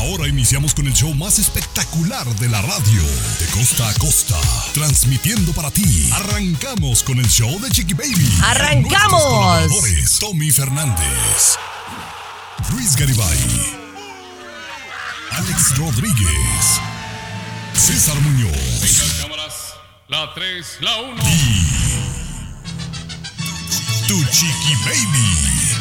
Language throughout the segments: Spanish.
Ahora iniciamos con el show más espectacular de la radio, de costa a costa, transmitiendo para ti. Arrancamos con el show de Chiqui Baby. ¡Arrancamos! Tommy Fernández, Luis Garibay, Alex Rodríguez, César Muñoz cámaras. La 3, la 1. Tu Chiqui Baby.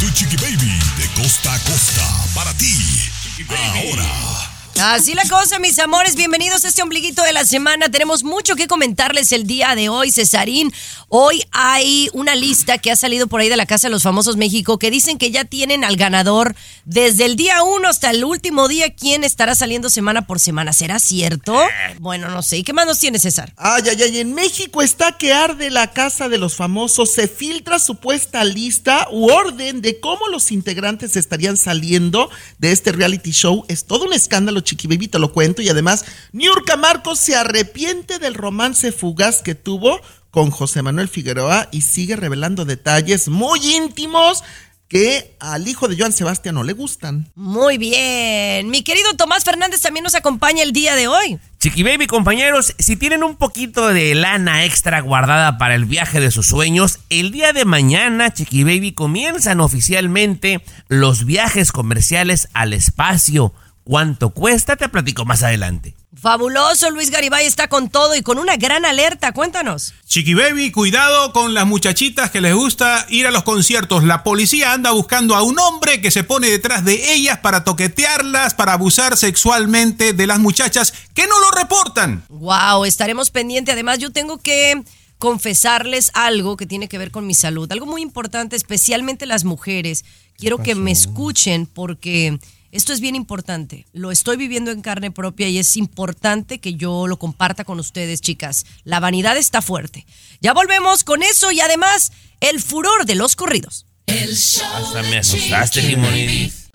Tu Chiqui Baby de costa a costa para ti. Ahora. Así la cosa, mis amores. Bienvenidos a este ombliguito de la semana. Tenemos mucho que comentarles el día de hoy, Cesarín. Hoy hay una lista que ha salido por ahí de la Casa de los Famosos México que dicen que ya tienen al ganador desde el día uno hasta el último día. ¿Quién estará saliendo semana por semana? ¿Será cierto? Bueno, no sé. ¿Y qué más nos tiene, César? Ay, ay, ay, en México está que arde la casa de los famosos. Se filtra supuesta lista u orden de cómo los integrantes estarían saliendo de este reality show. Es todo un escándalo, Chiqui Baby, te lo cuento. Y además, Niurka Marcos se arrepiente del romance fugaz que tuvo con José Manuel Figueroa y sigue revelando detalles muy íntimos que al hijo de Joan Sebastián no le gustan. Muy bien. Mi querido Tomás Fernández también nos acompaña el día de hoy. Chiqui Baby, compañeros, si tienen un poquito de lana extra guardada para el viaje de sus sueños, el día de mañana, Chiqui Baby, comienzan oficialmente los viajes comerciales al espacio. ¿Cuánto cuesta? Te platico más adelante. Fabuloso, Luis Garibay está con todo y con una gran alerta. Cuéntanos. Chiqui Baby, cuidado con las muchachitas que les gusta ir a los conciertos. La policía anda buscando a un hombre que se pone detrás de ellas para toquetearlas, para abusar sexualmente de las muchachas que no lo reportan. Wow, estaremos pendientes. Además, yo tengo que confesarles algo que tiene que ver con mi salud. Algo muy importante, especialmente las mujeres. Quiero que me escuchen porque esto es bien importante. Lo estoy viviendo en carne propia y es importante que yo lo comparta con ustedes, chicas. La vanidad está fuerte. Ya volvemos con eso y además el furor de los corridos. Hasta me asustaste, Limonidis.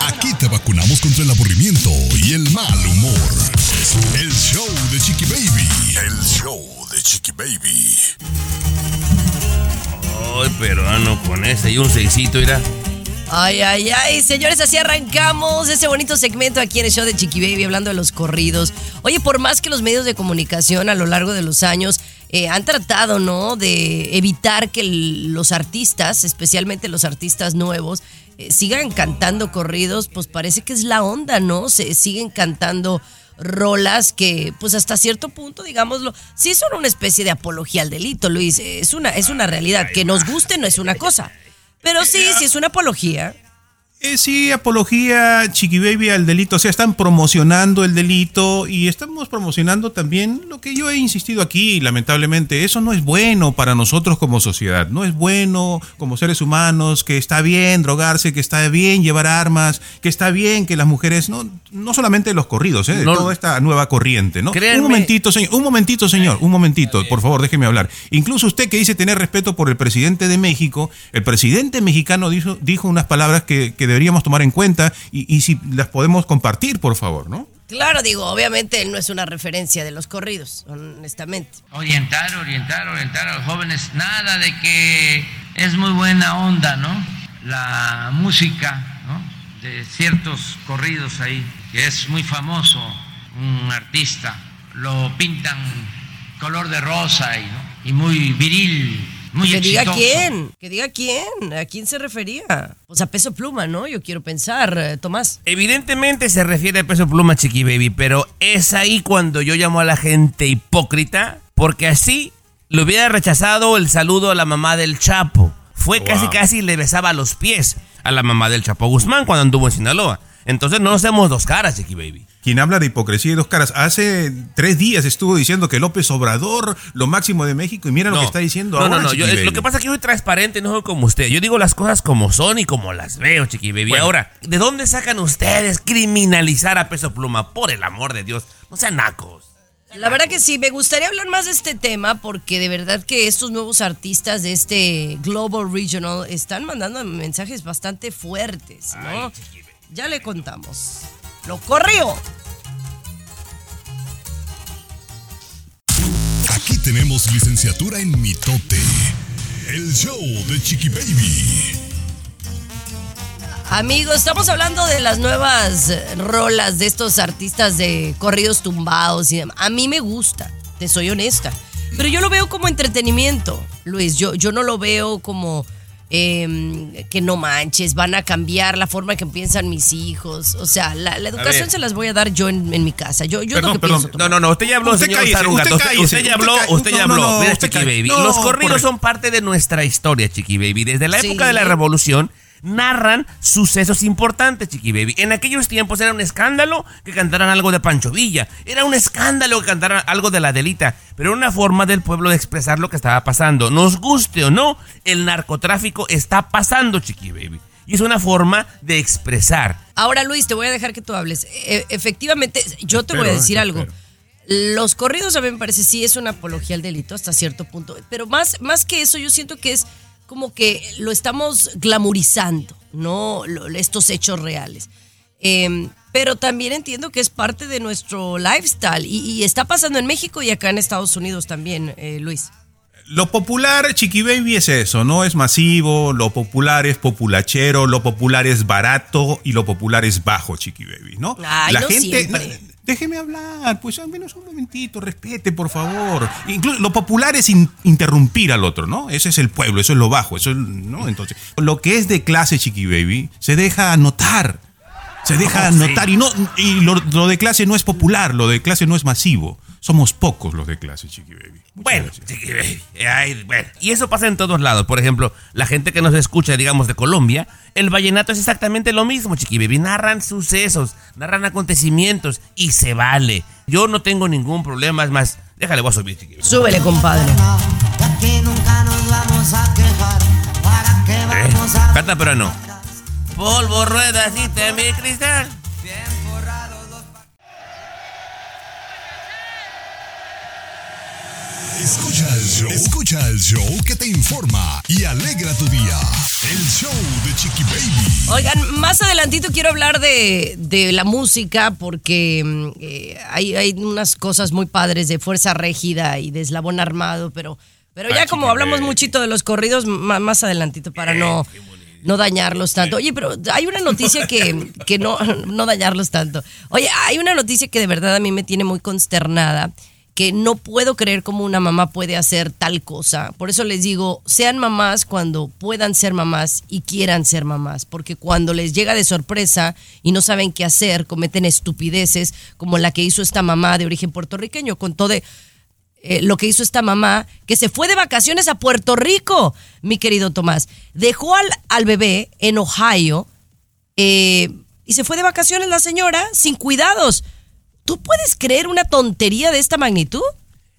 Aquí te vacunamos contra el aburrimiento y el mal humor. El show de Chiqui Baby. El show de Chiqui Baby. Ay, peruano con ese y un seisito, irá. Ay, ay, ay, señores, así arrancamos ese bonito segmento aquí en el show de Chiqui Baby hablando de los corridos. Oye, por más que los medios de comunicación a lo largo de los años eh, han tratado, ¿no? De evitar que los artistas, especialmente los artistas nuevos, eh, sigan cantando corridos, pues parece que es la onda, ¿no? Se siguen cantando rolas que, pues hasta cierto punto, digámoslo, sí son una especie de apología al delito, Luis. Es una, es una realidad. Que nos guste no es una cosa. Pero sí, sí es una apología. Eh, sí, apología, Chiqui Baby al delito. O sea, están promocionando el delito y estamos promocionando también lo que yo he insistido aquí, lamentablemente. Eso no es bueno para nosotros como sociedad. No es bueno como seres humanos, que está bien drogarse, que está bien llevar armas, que está bien que las mujeres, no, no solamente los corridos, ¿eh? de No. toda esta nueva corriente, ¿no? Créanme. Un momentito, señor, un momentito, señor, un momentito, por favor, déjeme hablar. Incluso usted que dice tener respeto por el presidente de México, el presidente mexicano dijo, dijo unas palabras que, que deberíamos tomar en cuenta y, y si las podemos compartir, por favor, ¿no? Claro, digo, obviamente él no es una referencia de los corridos, honestamente. orientar, orientar, orientar a los jóvenes. Nada de que es muy buena onda, ¿no? La música, ¿no? De ciertos corridos ahí, que es muy famoso, un artista, lo pintan color de rosa y, ¿no? y muy viril, muy que diga quién, que diga quién, a quién se refería. O sea, peso pluma, ¿no? Yo quiero pensar, eh, Tomás. Evidentemente se refiere a peso pluma, Chiqui Baby, pero es ahí cuando yo llamo a la gente hipócrita, porque así le hubiera rechazado el saludo a la mamá del Chapo. Fue casi, casi le besaba los pies a la mamá del Chapo Guzmán cuando anduvo en Sinaloa. Entonces no hacemos dos caras, Chiqui Baby. Quien habla de hipocresía y dos caras. Hace tres días estuvo diciendo que López Obrador, lo máximo de México, y mira lo que está diciendo no, ahora. No, no, yo, lo que pasa es que yo soy transparente, no soy como usted. Yo digo las cosas como son y como las veo, Chiqui Baby. Ahora, ¿de dónde sacan ustedes criminalizar a Peso Pluma? Por el amor de Dios, no sean nacos. La verdad que sí, me gustaría hablar más de este tema porque de verdad que estos nuevos artistas de este Global Regional están mandando mensajes bastante fuertes, ¿no? ya le contamos. Lo corrió. Aquí tenemos licenciatura en mitote. El show de Chiqui Baby. Amigos, estamos hablando de las nuevas rolas de estos artistas de corridos tumbados y demás. A mí me gusta, te soy honesta. Pero yo lo veo como entretenimiento, Luis. Yo, yo no lo veo como eh, que no manches, van a cambiar la forma que piensan mis hijos. O sea, la, la educación se las voy a dar yo en, en mi casa. Yo, yo lo Perdón, que perdón. pienso. No, no, no, usted ya habló, Usted señor Sarungato. usted Usted, usted ya habló, usted ya no, habló. no, Mira, usted Chiqui. Baby. No, Los corridos son parte de nuestra historia, Chiqui Baby. Desde la Sí. época de la revolución narran sucesos importantes, Chiqui Baby. En aquellos tiempos era un escándalo que cantaran algo de Pancho Villa. Era un escándalo que cantaran algo de la Delita. Pero era una forma del pueblo de expresar lo que estaba pasando. Nos guste o no, el narcotráfico está pasando, Chiqui Baby. Y es una forma de expresar. Ahora, Luis, te voy a dejar que tú hables. E- efectivamente, yo te voy a decir algo. espero. Los corridos a mí me parece sí es una apología al delito hasta cierto punto, pero más, más que eso yo siento que es como que lo estamos glamorizando, ¿no? Estos hechos reales. Em, pero también entiendo que es parte de nuestro lifestyle y, y está pasando en México y acá en Estados Unidos también, eh, Luis. Lo popular, Chiqui Baby, es eso, no es masivo, lo popular es populachero, lo popular es barato y lo popular es bajo, Chiqui Baby, ¿no? Ay, La no gente. no, déjeme hablar, pues al menos un momentito, respete, por favor. Incluso lo popular es in- interrumpir al otro, ¿no? Ese es el pueblo, eso es lo bajo, eso es, ¿no? Entonces, lo que es de clase, Chiqui Baby, se deja notar. Se deja Oh, sí. notar y no y lo, lo de clase no es popular, lo de clase no es masivo. Somos pocos los de clase, Chiqui Baby. Muchas Bueno. Chiqui Baby, ay, bueno, y eso pasa en todos lados. Por ejemplo, la gente que nos escucha, digamos, de Colombia, el vallenato es exactamente lo mismo, Chiqui Baby. Narran sucesos, narran acontecimientos y se vale. Yo no tengo ningún problema, es más, déjale, voy a subir, Chiqui Baby. Súbele, compadre. Eh, Canta, pero no. Polvo, ruedas y mi cristal. Escucha el show. Escucha el show que te informa y alegra tu día. El show de Chiqui Baby. Oigan, más adelantito quiero hablar de, de la música porque mm, eh, hay, hay unas cosas muy padres de Fuerza Régida y de Eslabón Armado, pero, pero ya Ay, como chiqui hablamos baby. muchito de los corridos, ma- más adelantito para no, no dañarlos tanto. Oye, pero hay una noticia que, que no, no dañarlos tanto. Oye, hay una noticia que de verdad a mí me tiene muy consternada que no puedo creer cómo una mamá puede hacer tal cosa. Por eso les digo, sean mamás cuando puedan ser mamás y quieran ser mamás, porque cuando les llega de sorpresa y no saben qué hacer, cometen estupideces como la que hizo esta mamá de origen puertorriqueño, con todo eh, lo que hizo esta mamá, que se fue de vacaciones a Puerto Rico, mi querido Tomás. Dejó al, al bebé en Ohio eh, y se fue de vacaciones la señora sin cuidados. ¿Tú puedes creer una tontería de esta magnitud?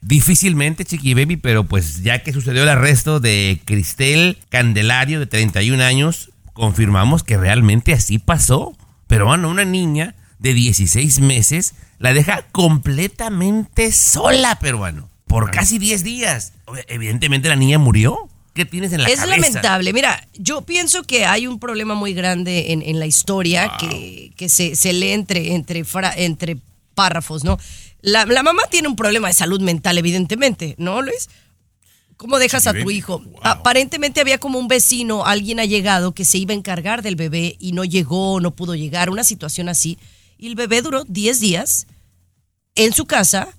Difícilmente, Chiqui Baby, pero pues ya que sucedió el arresto de Cristel Candelario, de 31 años, confirmamos que realmente así pasó. Pero bueno, una niña de 16 meses la deja completamente sola, peruano, por casi 10 días. Evidentemente la niña murió. ¿Qué tienes en la es cabeza? lamentable. Mira, yo pienso que hay un problema muy grande en, en la historia que, que se, se lee entre, entre, fra- entre párrafos, ¿no? La, la mamá tiene un problema de salud mental, evidentemente, ¿no, Luis? ¿Cómo dejas a tu hijo? Aparentemente había como un vecino, alguien ha llegado que se iba a encargar del bebé y no llegó, no pudo llegar, una situación así. Y el bebé duró 10 días en su casa,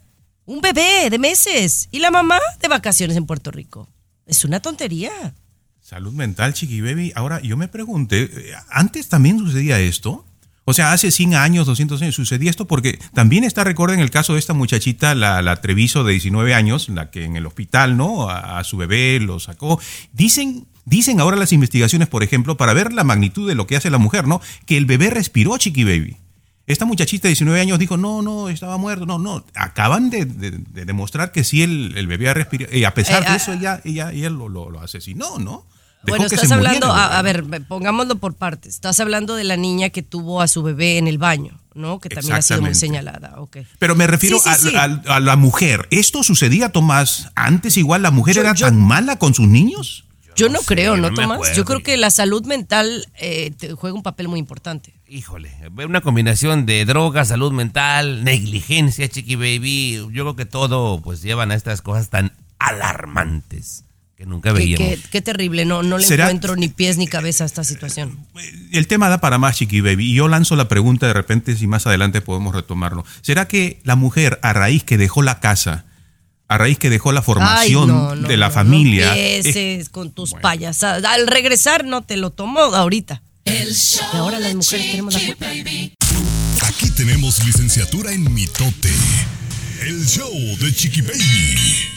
un bebé de meses, y la mamá de vacaciones en Puerto Rico. Es una tontería. Salud mental, Chiqui Baby. Ahora, yo me pregunté, eh, ¿antes también sucedía esto? O sea, hace 100 años, 200 años sucedía esto porque también está, recuerden el caso de esta muchachita, la, la Treviso de 19 años, la que en el hospital, ¿no? A, a su bebé lo sacó. Dicen, dicen ahora las investigaciones, por ejemplo, para ver la magnitud de lo que hace la mujer, ¿no? Que el bebé respiró, Chiqui Baby. Esta muchachita de 19 años dijo, no, no, estaba muerto. No, no. Acaban de, de- de demostrar que sí el, el bebé ha respirado. Y a pesar Eh, de ah. eso, ella, ella, ella lo, lo- lo asesinó, ¿no? Dejó Bueno, estás muriera hablando, a, a ver, pongámoslo por partes. Estás hablando de la niña que tuvo a su bebé en el baño, ¿no? Que también ha sido muy señalada. ok. Pero me refiero Sí, sí, sí. a, la mujer. ¿Esto sucedía, Tomás? ¿Antes igual la mujer Yo- era yo- tan mala con sus niños? Yo no, creo, ¿no, Tomás? Yo creo que la salud mental eh, te juega un papel muy importante. Híjole, una combinación de droga, salud mental, negligencia, chiqui baby. Yo creo que todo pues llevan a estas cosas tan alarmantes que nunca Qué, veíamos. qué- qué terrible, no, no le ¿Será- encuentro ni pies ni cabeza a esta situación. El tema da para más, Chiqui Baby. Y yo lanzo la pregunta de repente si más adelante podemos retomarlo. ¿Será que la mujer, a raíz que dejó la casa, a raíz que dejó la formación Ay, no, no, de la no, familia, No es- con tus payasadas. Al regresar no te lo tomó ahorita. Y ahora las mujeres tenemos la culpa. Aquí tenemos licenciatura en mitote. El show de Chiqui Baby.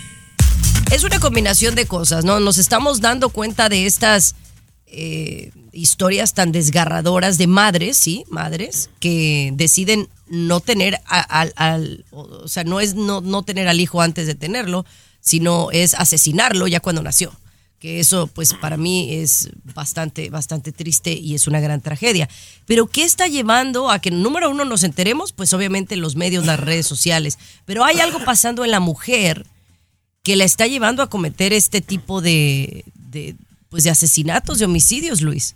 Es una combinación de cosas, ¿no? Nos estamos dando cuenta de estas eh, historias tan desgarradoras de madres, ¿sí? Madres que deciden no tener al- o sea, no es no, no tener al hijo antes de tenerlo, sino es asesinarlo ya cuando nació. Que eso, pues, para mí es bastante, bastante triste y es una gran tragedia. Pero, ¿qué está llevando a que, número uno, nos enteremos? Pues, obviamente, los medios, las redes sociales. Pero hay algo pasando en la mujer que la está llevando a cometer este tipo de, de, pues de asesinatos, de homicidios, Luis.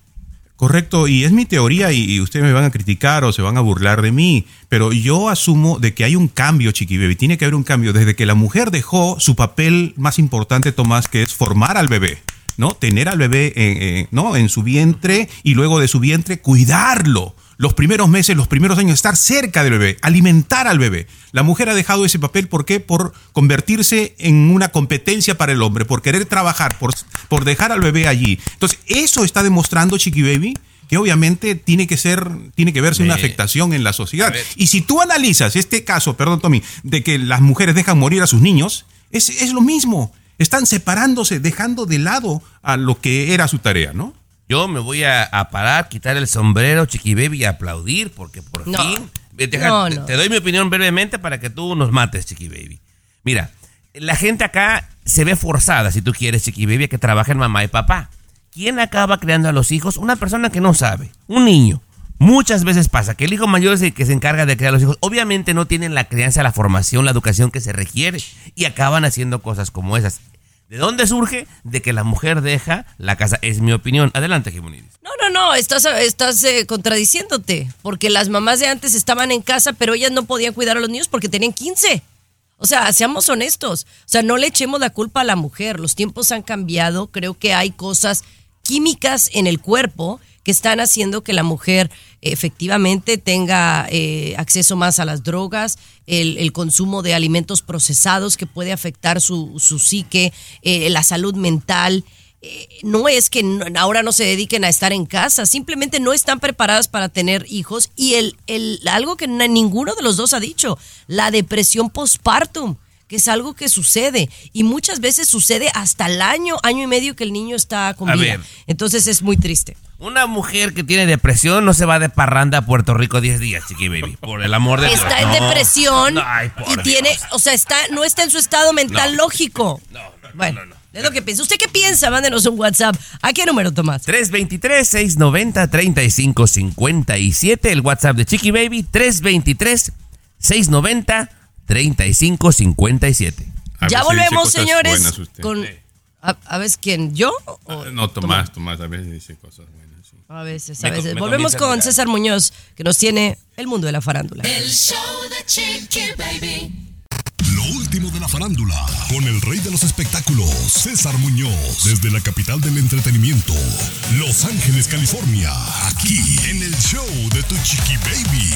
Correcto, y es mi teoría y, ustedes me van a criticar o se van a burlar de mí, pero yo asumo de que hay un cambio, Chiqui tiene que haber un cambio desde que la mujer dejó su papel más importante, Tomás, que es formar al bebé, ¿no? Tener al bebé ¿no? en su vientre y luego de su vientre cuidarlo. Los primeros meses, los primeros años, estar cerca del bebé, alimentar al bebé. La mujer ha dejado ese papel, ¿por qué? Por convertirse en una competencia para el hombre, por querer trabajar, por, por dejar al bebé allí. Entonces, eso está demostrando Chiqui Baby que obviamente tiene que ser, tiene que verse una afectación en la sociedad. Y si tú analizas este caso, perdón Tommy, de que las mujeres dejan morir a sus niños, es, es lo mismo. Están separándose, dejando de lado a lo que era su tarea, ¿no? Yo me voy a, a parar, quitar el sombrero, chiqui baby, y aplaudir, porque por No. fin. deja- No, te, no. te doy mi opinión brevemente para que tú nos mates, chiqui baby. Mira, la gente acá se ve forzada, si tú quieres, chiqui baby, a que trabajen mamá y papá. ¿Quién acaba creando a los hijos? Una persona que no sabe, un niño. Muchas veces pasa que el hijo mayor es el que se encarga de criar a los hijos. Obviamente no tienen la crianza, la formación, la educación que se requiere y acaban haciendo cosas como esas. ¿De dónde surge? De que la mujer deja la casa. Es mi opinión. Adelante, Jimonidis. No, no, no, estás, estás eh, contradiciéndote, porque las mamás de antes estaban en casa, pero ellas no podían cuidar a los niños porque tenían 15. O sea, seamos honestos, o sea, no le echemos la culpa a la mujer, los tiempos han cambiado, creo que hay cosas químicas en el cuerpo que están haciendo que la mujer efectivamente tenga eh, acceso más a las drogas, el, el consumo de alimentos procesados que puede afectar su, su psique, eh, la salud mental. Eh, no es que no- ahora no se dediquen a estar en casa, simplemente no están preparadas para tener hijos y el, el algo que ninguno de los dos ha dicho, la depresión postpartum, que es algo que sucede y muchas veces sucede hasta el año, año y medio que el niño está con vida. Entonces es muy triste. Una mujer que tiene depresión no se va de parranda a Puerto Rico 10 días, chiqui baby. Por el amor de Dios. Está en No. depresión No, ay, por y tiene, o sea, está, no está en su estado mental No. lógico. bueno, es lo que piensa. ¿Usted qué piensa? Mándenos un WhatsApp. ¿A qué número, Tomás? 323-690-3557. El WhatsApp de Chiqui Baby. 323-690-3557. A ya volvemos, señores, buenas usted. A, a ver, ¿quién? ¿Yo? o No, Tomás, Tomás, a veces dice cosas buenas. sí. A veces, a veces. me Volvemos con mirar. César Muñoz, que nos tiene el mundo de la farándula. El show de Chiqui Baby. Lo último de la farándula, con el rey de los espectáculos, César Muñoz, desde la capital del entretenimiento, Los Ángeles, California, aquí en el show de tu chiqui baby.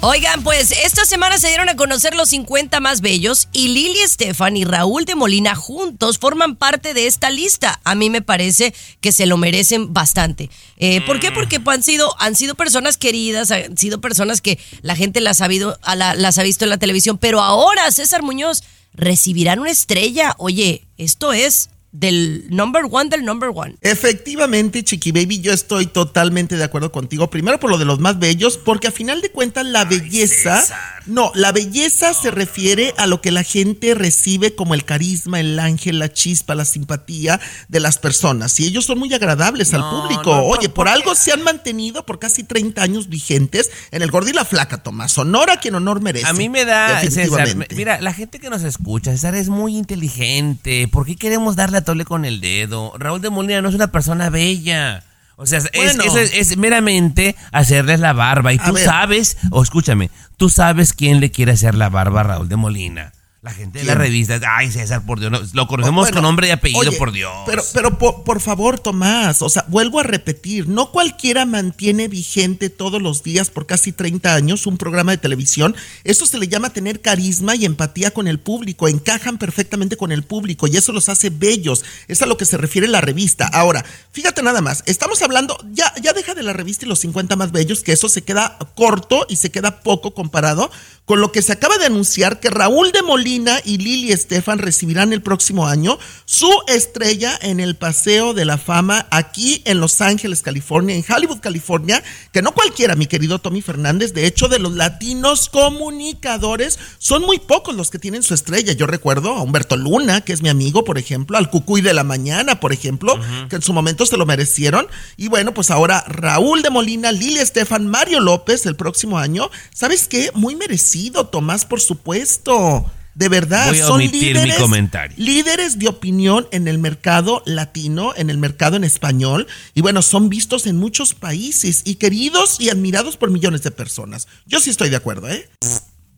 Oigan, pues esta semana se dieron a conocer los 50 más bellos y Lili Estefan y Raúl de Molina juntos forman parte de esta lista. A mí me parece que se lo merecen bastante. Eh, ¿Por qué? Porque han sido, han sido personas queridas, han sido personas que la gente las ha, las ha visto en la televisión, pero ahora César Muñoz recibirán una estrella. Oye, esto es del number one del number one. Efectivamente, Chiqui Baby, yo estoy totalmente de acuerdo contigo. Primero por lo de los más bellos, porque a final de cuentas la belleza, no, la belleza se refiere a lo que la gente recibe como el carisma, el ángel, la chispa, la simpatía de las personas. Y ellos son muy agradables al No, público. no, por- Oye, por algo se han mantenido por casi 30 años vigentes en el gordo y la flaca, Tomás. Honor a quien honor merece. A mí me da, César, mira, la gente que nos escucha, César es muy inteligente. ¿Por qué queremos darle a tole con el dedo? Raúl de Molina no es una persona bella. O sea, es- eso es, es meramente hacerles la barba. Y tú sabes, o escúchame, tú sabes quién le quiere hacer la barba a Raúl de Molina. La gente de la ¿Quién? revista. Ay, César, por Dios. no, lo conocemos Bueno, con nombre y apellido, oye, por Dios. Pero, pero por, por favor, Tomás, o sea, vuelvo a repetir, no cualquiera mantiene vigente todos los días por casi 30 años un programa de televisión. Eso se le llama tener carisma y empatía con el público, encajan perfectamente con el público y eso los hace bellos. Es a lo que se refiere la revista. Ahora, fíjate nada más, estamos hablando, ya, ya deja de la revista y los 50 más bellos, que eso se queda corto y se queda poco comparado con lo que se acaba de anunciar que Raúl de Molina y Lili Estefan recibirán el próximo año su estrella en el Paseo de la Fama aquí en Los Ángeles, California, en Hollywood, California, que no cualquiera, mi querido Tommy Fernández, de hecho de los latinos comunicadores son muy pocos los que tienen su estrella. Yo recuerdo a Humberto Luna, que es mi amigo, por ejemplo, al Cucuy de la Mañana, por ejemplo, que en su momento se lo merecieron. Y bueno, pues ahora Raúl de Molina, Lili Estefan, Mario López el próximo año. ¿Sabes qué? Muy merecido, Tomás, por supuesto. De verdad, Voy a son omitir mi líderes, comentario. líderes de opinión en el mercado latino, en el mercado en español, y bueno, son vistos en muchos países y queridos y admirados por millones de personas. Yo sí estoy de acuerdo, ¿eh?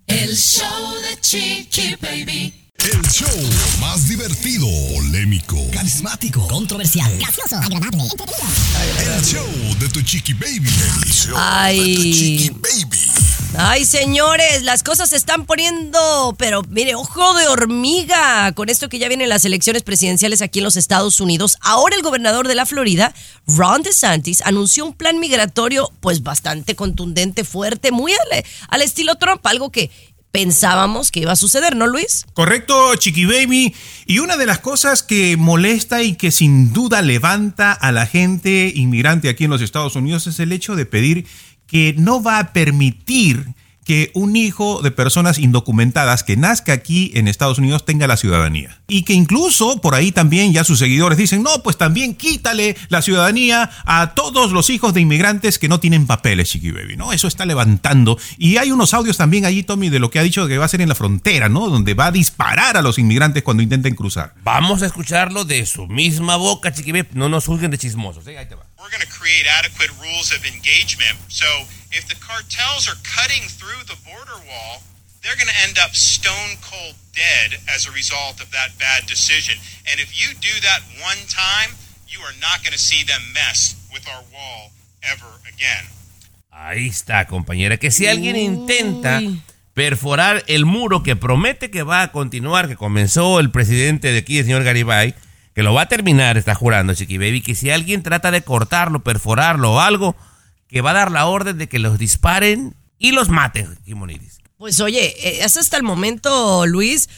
El show de Chiqui Baby. El show más divertido, polémico, Carismático, controversial, gracioso, agradable, el show de tu chiqui baby. El show Ay. de tu chiqui baby. Ay, señores, las cosas se están poniendo, pero mire, ojo de hormiga con esto que ya vienen las elecciones presidenciales aquí en los Estados Unidos. Ahora el gobernador de la Florida, Ron DeSantis, anunció un plan migratorio pues bastante contundente, fuerte, muy al, al estilo Trump, algo que pensábamos que iba a suceder, ¿no, Luis? Correcto, Chiqui Baby. Y una de las cosas que molesta y que sin duda levanta a la gente inmigrante aquí en los Estados Unidos es el hecho de pedir que no va a permitir que un hijo de personas indocumentadas que nazca aquí en Estados Unidos tenga la ciudadanía. Y que incluso por ahí también ya sus seguidores dicen, no, pues también quítale la ciudadanía a todos los hijos de inmigrantes que no tienen papeles, Chiqui Baby, ¿no? Eso está levantando. Y hay unos audios también allí, Tommy, de lo que ha dicho que va a ser en la frontera, ¿no? Donde va a disparar a los inmigrantes cuando intenten cruzar. Vamos a escucharlo de su misma boca, chiquibé. No nos juzguen de chismosos. ¿eh? Ahí te va. We're going to create adequate rules of engagement. So if the cartels are cutting through the border wall, they're going to end up stone cold dead as a result of that bad decision. And if you do that one time, you are not going to see them mess with our wall ever again. Ahí está, compañera. Que si alguien intenta perforar el muro que promete que va a continuar, que comenzó el presidente de aquí, el señor Garibay, que lo va a terminar, está jurando, Chiqui Baby, que si alguien trata de cortarlo, perforarlo o algo, que va a dar la orden de que los disparen y los maten, Jimonidis. Pues oye, eh, es hasta el momento, Luis,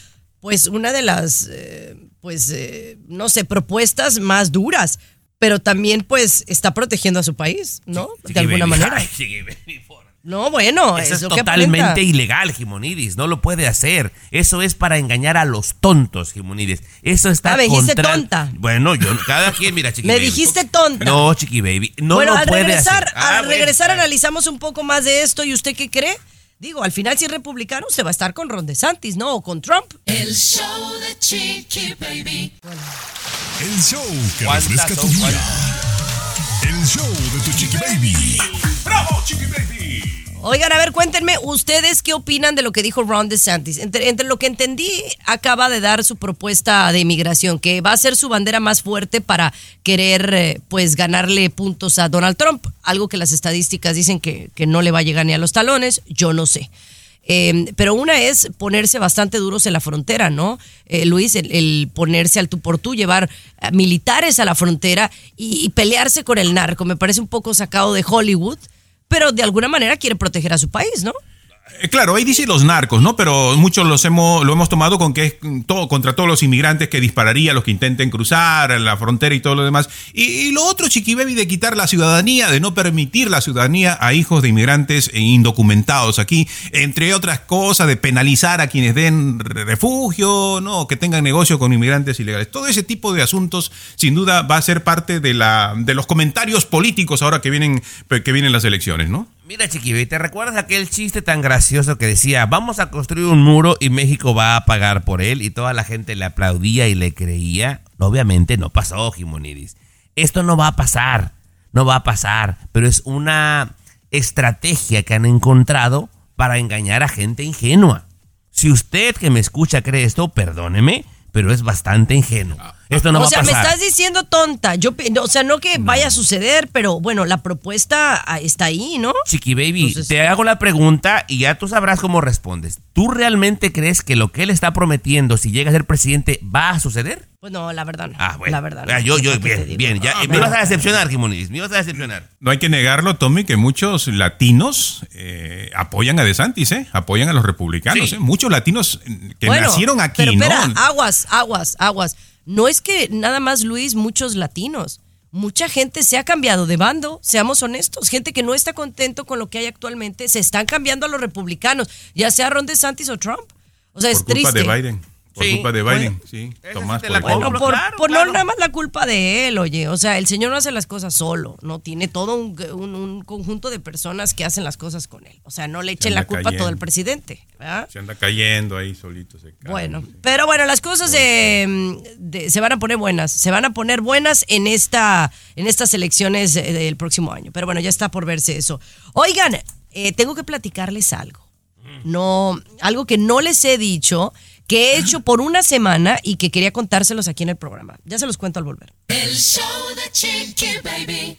pues una de las, eh, pues, eh, no sé, propuestas más duras, pero también pues está protegiendo a su país, ¿no? De alguna Baby. manera. Ay, No, bueno, Eso es que totalmente ilegal, Jimonidis. No lo puede hacer. Eso es para engañar a los tontos, Jimonidis. Eso está Ah, me dijiste contra- tonta. Bueno, yo, cada quien, mira, Chiqui Me Baby. dijiste tonta. No, Chiqui Baby. No bueno, lo al puede regresar, hacer. Ah, al bueno. regresar analizamos un poco más de esto. ¿Y usted qué cree? Digo, al final si es republicano se va a estar con Ron DeSantis, ¿no? O con Trump. El show de Chiqui Baby. El show que ¿Cuántas refresca tu son? Chiqui baby. ¡Bravo, Chiqui Baby! Oigan, a ver, cuéntenme, ¿ustedes qué opinan de lo que dijo Ron DeSantis? Entre, entre lo que entendí, acaba de dar su propuesta de inmigración, que va a ser su bandera más fuerte para querer, eh, pues, ganarle puntos a Donald Trump. Algo que las estadísticas dicen que, que no le va a llegar ni a los talones, yo no sé. Eh, pero una es ponerse bastante duros en la frontera, ¿no? Eh, Luis, el, el ponerse al tú por tú, llevar eh, militares a la frontera y pelearse con el narco. Me parece un poco sacado de Hollywood, pero de alguna manera quiere proteger a su país, ¿no? Eh, Claro, ahí dice los narcos, ¿no? Pero muchos los hemos, lo hemos tomado con que es todo contra todos los inmigrantes que dispararía los que intenten cruzar la frontera y todo lo demás. Y, lo otro, Chiqui Baby, de quitar la ciudadanía, de no permitir la ciudadanía a hijos de inmigrantes e indocumentados aquí, entre otras cosas, de penalizar a quienes den re- refugio, ¿no? Que tengan negocio con inmigrantes ilegales. Todo ese tipo de asuntos, sin duda, va a ser parte de, la, de los comentarios políticos ahora que vienen, que vienen las elecciones, ¿no? Mira, Chiqui, ¿te recuerdas aquel chiste tan gracioso que decía, vamos a construir un muro y México va a pagar por él? Y toda la gente le aplaudía y le creía. Obviamente no pasó, Jimonidis. Esto no va a pasar, no va a pasar, pero es una estrategia que han encontrado para engañar a gente ingenua. Si usted que me escucha cree esto, perdóneme, pero es bastante ingenuo. Esto no o va sea, a me pasar. estás diciendo tonta. Yo, o sea, no que vaya a suceder, pero bueno, la propuesta ah, está ahí, ¿no? Chiqui Baby, Entonces- te hago la pregunta y ya tú sabrás cómo respondes. ¿Tú realmente crees que lo que él está prometiendo, si llega a ser presidente, va a suceder? Pues no, la verdad no. Ah, bueno. La verdad. Ah, no. yo, yo, ¿Para qué te bien, bien. Ya, Ah, me ibas a decepcionar, Jimonidis, me ibas a decepcionar. No hay que negarlo, Tommy, que muchos latinos eh, apoyan a DeSantis, ¿eh? Apoyan a los republicanos, Sí. ¿eh? Muchos latinos eh, que Bueno, nacieron aquí, pero espera, ¿no? aguas, aguas, aguas. No es que nada más Luis, muchos latinos. Mucha gente se ha cambiado de bando, seamos honestos. Gente que no está contento con lo que hay actualmente, se están cambiando a los republicanos, ya sea Ron DeSantis o Trump. O sea, es Por culpa triste. de Biden. Por Sí, culpa de Biden, sí. Tomás, por la ejemplo. Bueno, compro, por, claro, por claro. no nada más la culpa de él, oye. O sea, el señor no hace las cosas solo, no tiene todo un, un- un conjunto de personas que hacen las cosas con él. O sea, no le echen la culpa a todo el presidente. ¿verdad? Se anda cayendo ahí solito. Se cae. Bueno, pero bueno, las cosas de, de- se van a poner buenas, se van a poner buenas en esta en estas elecciones de- del próximo año. Pero bueno, ya está por verse eso. Oigan, eh, tengo que platicarles algo. No, algo que no les he dicho, que he hecho por una semana y que quería contárselos aquí en el programa. Ya se los cuento al volver. El show de Chiqui Baby.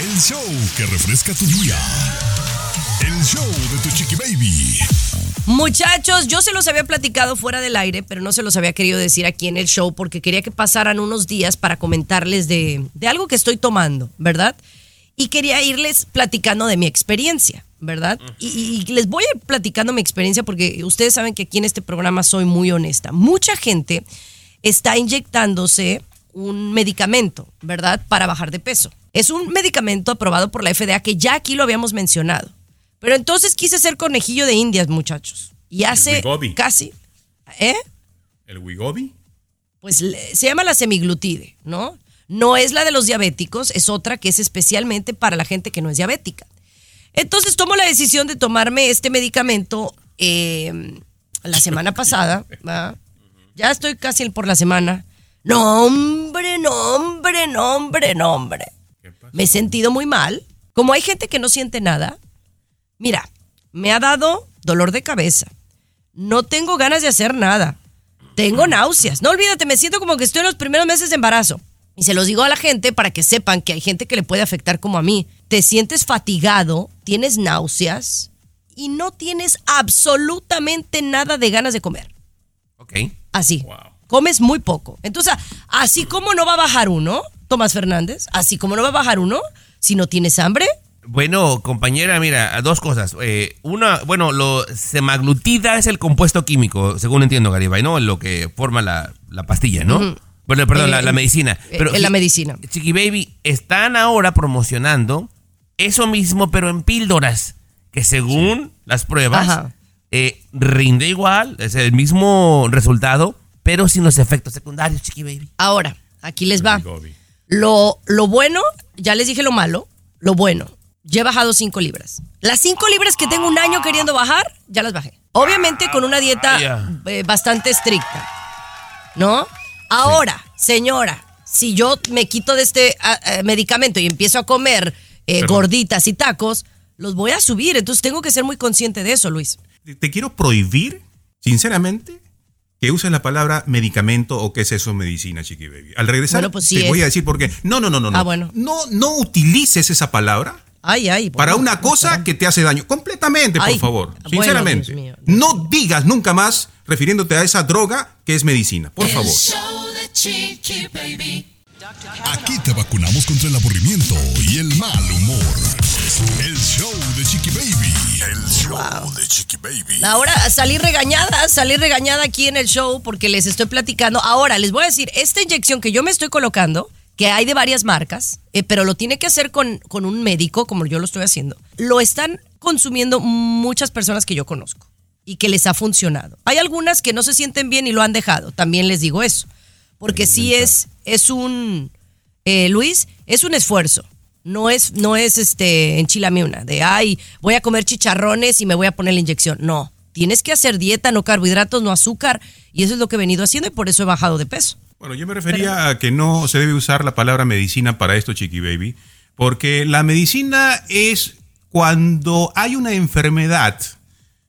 El show que refresca tu día. El show de tu chiqui baby. Muchachos, yo se los había platicado fuera del aire, pero no se los había querido decir aquí en el show porque quería que pasaran unos días para comentarles de, de algo que estoy tomando, ¿verdad? Y quería irles platicando de mi experiencia, ¿verdad? Y, y les voy a ir platicando mi experiencia porque ustedes saben que aquí en este programa soy muy honesta. Mucha gente está inyectándose un medicamento, ¿verdad? Para bajar de peso. Es un medicamento aprobado por la FDA que ya aquí lo habíamos mencionado. Pero entonces quise ser conejillo de indias, muchachos. Y hace casi, ¿eh? ¿El Wigobi? Pues se llama la semiglutide, ¿no? No es la de los diabéticos, es otra que es especialmente para la gente que no es diabética. Entonces tomo la decisión de tomarme este medicamento eh, la semana pasada. ¿va? Ya estoy casi por la semana. No, hombre, no, hombre, no, hombre, no, hombre. Me he sentido muy mal. Como hay gente que no siente nada, mira, me ha dado dolor de cabeza. No tengo ganas de hacer nada. Tengo náuseas. No olvídate, me siento como que estoy en los primeros meses de embarazo. Y se los digo a la gente para que sepan que hay gente que le puede afectar como a mí. Te sientes fatigado, tienes náuseas y no tienes absolutamente nada de ganas de comer. Ok. Así. Comes muy poco. Entonces, así como no va a bajar uno, Tomás Fernández, así como no va a bajar uno, si no tienes hambre, Bueno, compañera, mira, dos cosas. Eh, una, bueno, lo semaglutida es el compuesto químico, según entiendo, Garibay, ¿no? Lo que forma la, la pastilla, ¿no? Bueno, perdón, Eh, la, la eh, medicina. eh, en la medicina. Chiqui Baby, están ahora promocionando eso mismo, pero en píldoras, que según las pruebas, eh, rinde igual, es el mismo resultado, pero sin los efectos secundarios, Chiqui Baby. Ahora, aquí les va. Lo, lo bueno, ya les dije lo malo, lo bueno, ya he bajado 5 libras. Las 5 libras que tengo un año queriendo bajar, ya las bajé. Obviamente con una dieta eh, bastante estricta, ¿no? Ahora, señora, si yo me quito de este ah, eh, medicamento y empiezo a comer eh, gorditas y tacos, los voy a subir. Entonces tengo que ser muy consciente de eso, Luis. Te- quiero prohibir, sinceramente, que uses la palabra medicamento o qué es eso medicina, Chiqui Baby. Al regresar, Bueno, pues sí te es. voy a decir por qué. No, no, no, no. no. Ah, bueno. No, no utilices esa palabra Ay, ay. para una cosa que te hace daño. Completamente, por favor. Sinceramente. Dios mío. no digas nunca más refiriéndote a esa droga que es medicina. Por favor. Chiqui Baby. Aquí te vacunamos contra el aburrimiento y el mal humor. El show de Chiqui Baby. El show de Chiqui Baby. Ahora salí regañada, salí regañada aquí en el show porque les estoy platicando. Ahora les voy a decir, esta inyección que yo me estoy colocando, que hay de varias marcas, eh, pero lo tiene que hacer con, con un médico, como yo lo estoy haciendo, lo están consumiendo muchas personas que yo conozco y que les ha funcionado. Hay algunas que no se sienten bien y lo han dejado, también les digo eso, porque sí es, es un, eh, Luis, es un esfuerzo. No es, no es este enchilame una, de ay, voy a comer chicharrones y me voy a poner la inyección. No, tienes que hacer dieta, no carbohidratos, no azúcar, y eso es lo que he venido haciendo y por eso he bajado de peso. Bueno, yo me refería a que no se debe usar la palabra medicina para esto, Chiqui Baby, porque la medicina es cuando hay una enfermedad,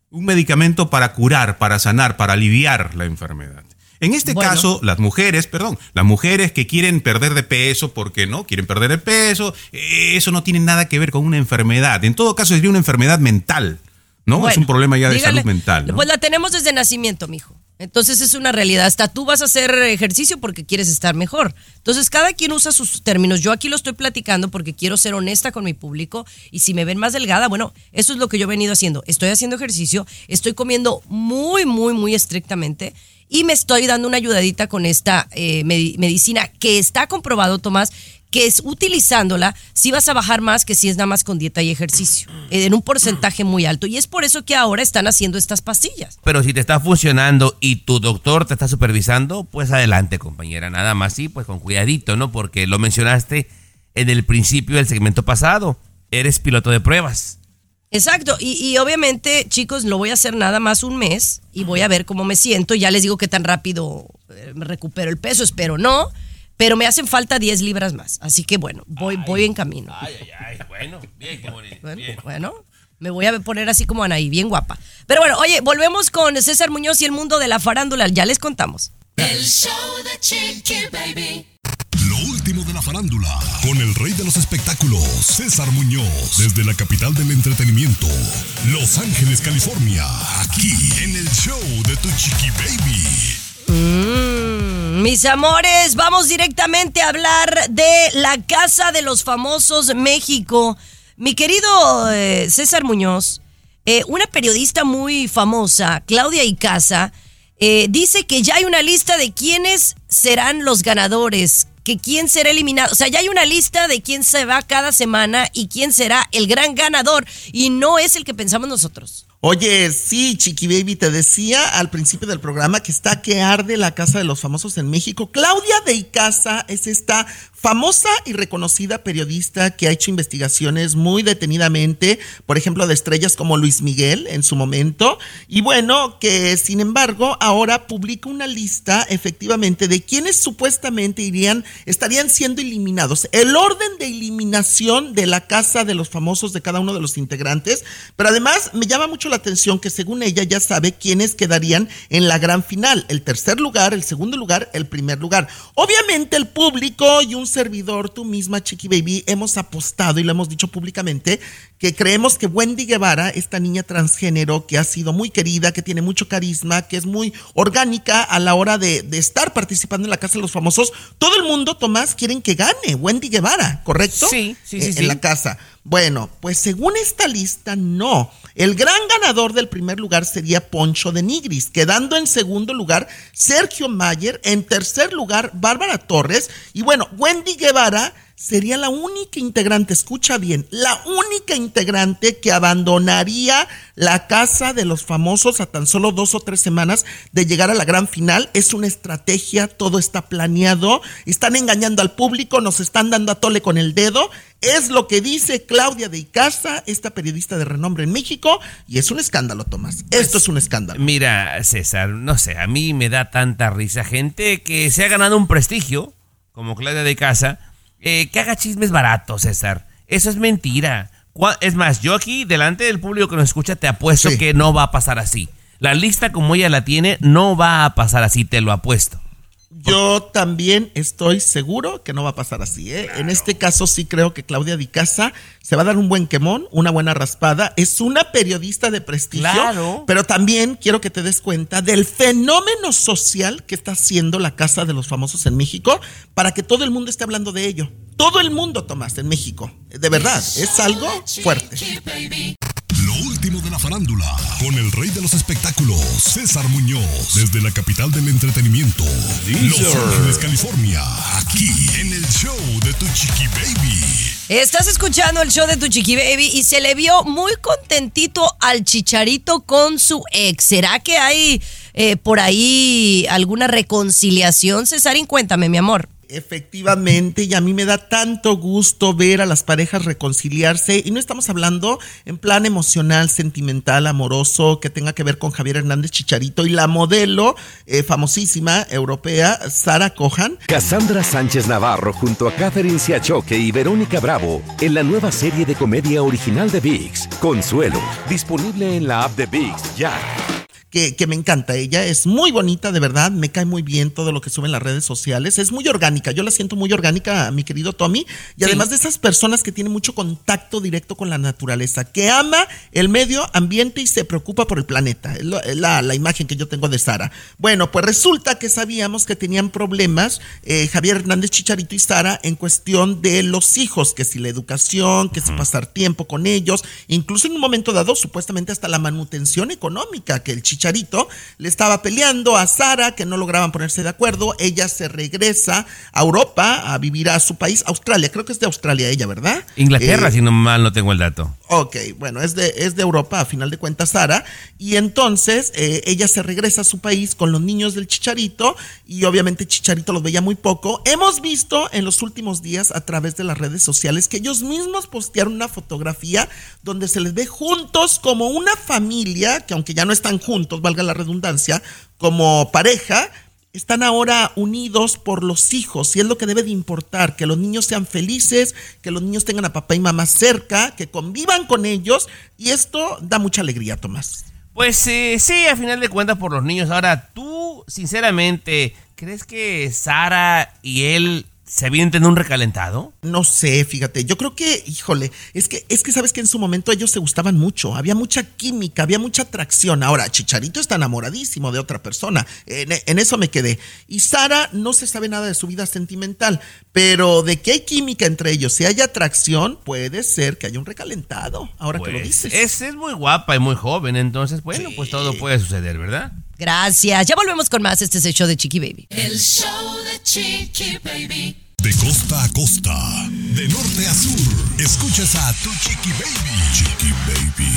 un medicamento para curar, para sanar, para aliviar la enfermedad. En este Bueno. caso, las mujeres, perdón, las mujeres que quieren perder de peso, porque no, quieren perder de peso, eh, eso no tiene nada que ver con una enfermedad. En todo caso, sería una enfermedad mental, ¿no? es un problema ya de dígale, salud mental, ¿no? Pues la tenemos desde nacimiento, mijo. Entonces es una realidad. Hasta tú vas a hacer ejercicio porque quieres estar mejor. Entonces cada quien usa sus términos. Yo aquí lo estoy platicando porque quiero ser honesta con mi público y si me ven más delgada, bueno, eso es lo que yo he venido haciendo. Estoy haciendo ejercicio, estoy comiendo muy, muy, muy estrictamente y me estoy dando una ayudadita con esta eh, medi- medicina que está comprobado, Tomás, que es utilizándola, si vas a bajar más que si es nada más con dieta y ejercicio, en un porcentaje muy alto. Y es por eso que ahora están haciendo estas pastillas. Pero si te está funcionando y tu doctor te está supervisando, pues adelante, compañera. Nada más sí, pues con cuidadito, ¿no? Porque lo mencionaste en el principio del segmento pasado. Eres piloto de pruebas. Exacto, y, y obviamente, chicos, lo voy a hacer nada más un mes y voy a ver cómo me siento. Ya les digo qué tan rápido eh, me recupero el peso, espero no, pero me hacen falta 10 libras más. Así que bueno, voy, voy en camino. Ay, ay, ay. Bueno, bien, qué bonito. Bueno, bueno, me voy a poner así como Anaí, bien guapa. Pero bueno, oye, volvemos con César Muñoz y el mundo de la farándula. Ya les contamos. El show de Chiqui Baby. Lo último de la farándula, con el rey de los espectáculos, César Muñoz, desde la capital del entretenimiento, Los Ángeles, California, aquí en el show de Tu Chiqui Baby. Mm, mis amores, vamos directamente a hablar de la Casa de los Famosos México. Mi querido eh, César Muñoz, eh, una periodista muy famosa, Claudia Icaza, eh, dice que ya hay una lista de quiénes serán los ganadores, que quién será eliminado. O sea, ya hay una lista de quién se va cada semana y quién será el gran ganador. Y no es el que pensamos nosotros. Oye, sí, Chiqui Baby, te decía al principio del programa que está que arde la Casa de los Famosos en México. Claudia de Icaza es esta famosa y reconocida periodista que ha hecho investigaciones muy detenidamente, por ejemplo, de estrellas como Luis Miguel en su momento. Y bueno, que sin embargo ahora publica una lista efectivamente de quienes supuestamente irían, estarían siendo eliminados. El orden de eliminación de la Casa de los Famosos de cada uno de los integrantes. Pero además me llama mucho la atención que según ella ya sabe quiénes quedarían en la gran final. El tercer lugar, el segundo lugar, el primer lugar. Obviamente el público y un servidor, tú misma, Chiqui Baby, hemos apostado y lo hemos dicho públicamente que creemos que Wendy Guevara, esta niña transgénero que ha sido muy querida, que tiene mucho carisma, que es muy orgánica a la hora de, de estar participando en la Casa de los Famosos, todo el mundo, Tomás, quieren que gane Wendy Guevara, ¿correcto? Sí, sí, Eh, sí, En sí. la casa. Bueno, pues según esta lista, no. El gran ganador del primer lugar sería Poncho de Nigris, quedando en segundo lugar Sergio Mayer, en tercer lugar Bárbara Torres y bueno, Wendy Guevara sería la única integrante, escucha bien, la única integrante que abandonaría la casa de los famosos a tan solo dos o tres semanas de llegar a la gran final. Es una estrategia, todo está planeado, están engañando al público, nos están dando a tole con el dedo. Es lo que dice Claudia de Icaza, esta periodista de renombre en México, y es un escándalo, Tomás. Esto es un escándalo. Mira, César, no sé, a mí me da tanta risa gente que se ha ganado un prestigio, como Claudia de Casa, eh, que haga chismes baratos, César. Eso es mentira. Es más, yo aquí, delante del público que nos escucha, te apuesto Sí. que no va a pasar así. La lista como ella la tiene, no va a pasar así, te lo apuesto. Yo también estoy seguro que no va a pasar así. ¿eh? En este caso sí creo que Claudia Di Casa se va a dar un buen quemón, una buena raspada. Es una periodista de prestigio, Claro. pero también quiero que te des cuenta del fenómeno social que está haciendo la Casa de los Famosos en México para que todo el mundo esté hablando de ello. Todo el mundo, Tomás, en México. De verdad, es algo fuerte. Último de la farándula, con el rey de los espectáculos, César Muñoz, desde la capital del entretenimiento, Los Ángeles, California, aquí en el show de Tu Chiqui Baby. Estás escuchando el show de tu chiqui baby y se le vio muy contentito al chicharito con su ex. ¿Será que hay eh, por ahí alguna reconciliación? Cesarín, cuéntame, mi amor. Efectivamente, y a mí me da tanto gusto ver a las parejas reconciliarse, y no estamos hablando en plan emocional, sentimental, amoroso, que tenga que ver con Javier Hernández Chicharito y la modelo eh, famosísima europea, Sara Cohan. Cassandra Sánchez Navarro junto a Catherine Siachoque y Verónica Bravo en la nueva serie de comedia original de VIX, Consuelo, disponible en la app de VIX ya. Que, que me encanta. Ella es muy bonita, de verdad. Me cae muy bien todo lo que sube en las redes sociales. Es muy orgánica. Yo la siento muy orgánica, mi querido Tommy. Y además de esas personas que tienen mucho contacto directo con la naturaleza, que ama el medio ambiente y se preocupa por el planeta. Es la imagen que yo tengo de Sara. Bueno, pues resulta que sabíamos que tenían problemas eh, Javier Hernández Chicharito y Sara en cuestión de los hijos, que si la educación, que si pasar tiempo con ellos, incluso en un momento dado, supuestamente hasta la manutención económica, que el Chicharito le estaba peleando a Sara, que no lograban ponerse de acuerdo. Ella se regresa a Europa a vivir a su país, Australia. Creo que es de Australia ella, ¿verdad? Inglaterra, Eh, si no mal no tengo el dato. Ok, bueno, es de, es de Europa, a final de cuentas, Sara. Y entonces eh, ella se regresa a su país con los niños del Chicharito y obviamente Chicharito los veía muy poco. Hemos visto en los últimos días a través de las redes sociales que ellos mismos postearon una fotografía donde se les ve juntos como una familia, que aunque ya no están juntos, valga la redundancia, como pareja, están ahora unidos por los hijos y es lo que debe de importar, que los niños sean felices, que los niños tengan a papá y mamá cerca, que convivan con ellos y esto da mucha alegría, Tomás. Pues eh, sí, a final de cuentas por los niños. Ahora, tú, sinceramente, ¿crees que Sara y él se avienten un recalentado? No sé, fíjate, yo creo que, híjole, es que, es que sabes que en su momento ellos se gustaban mucho, había mucha química, había mucha atracción. Ahora, Chicharito está enamoradísimo de otra persona, en, en eso me quedé. Y Sara no se sabe nada de su vida sentimental, pero de que hay química entre ellos, si hay atracción, puede ser que haya un recalentado, ahora que lo Pues, dices. es, es muy guapa y muy joven, entonces, bueno, pues todo puede suceder, ¿verdad? Gracias. Ya volvemos con más. Este es el show de Chiqui Baby. El show de Chiqui Baby. De costa a costa, de norte a sur, escuchas a Tu Chiqui Baby. Chiqui Baby.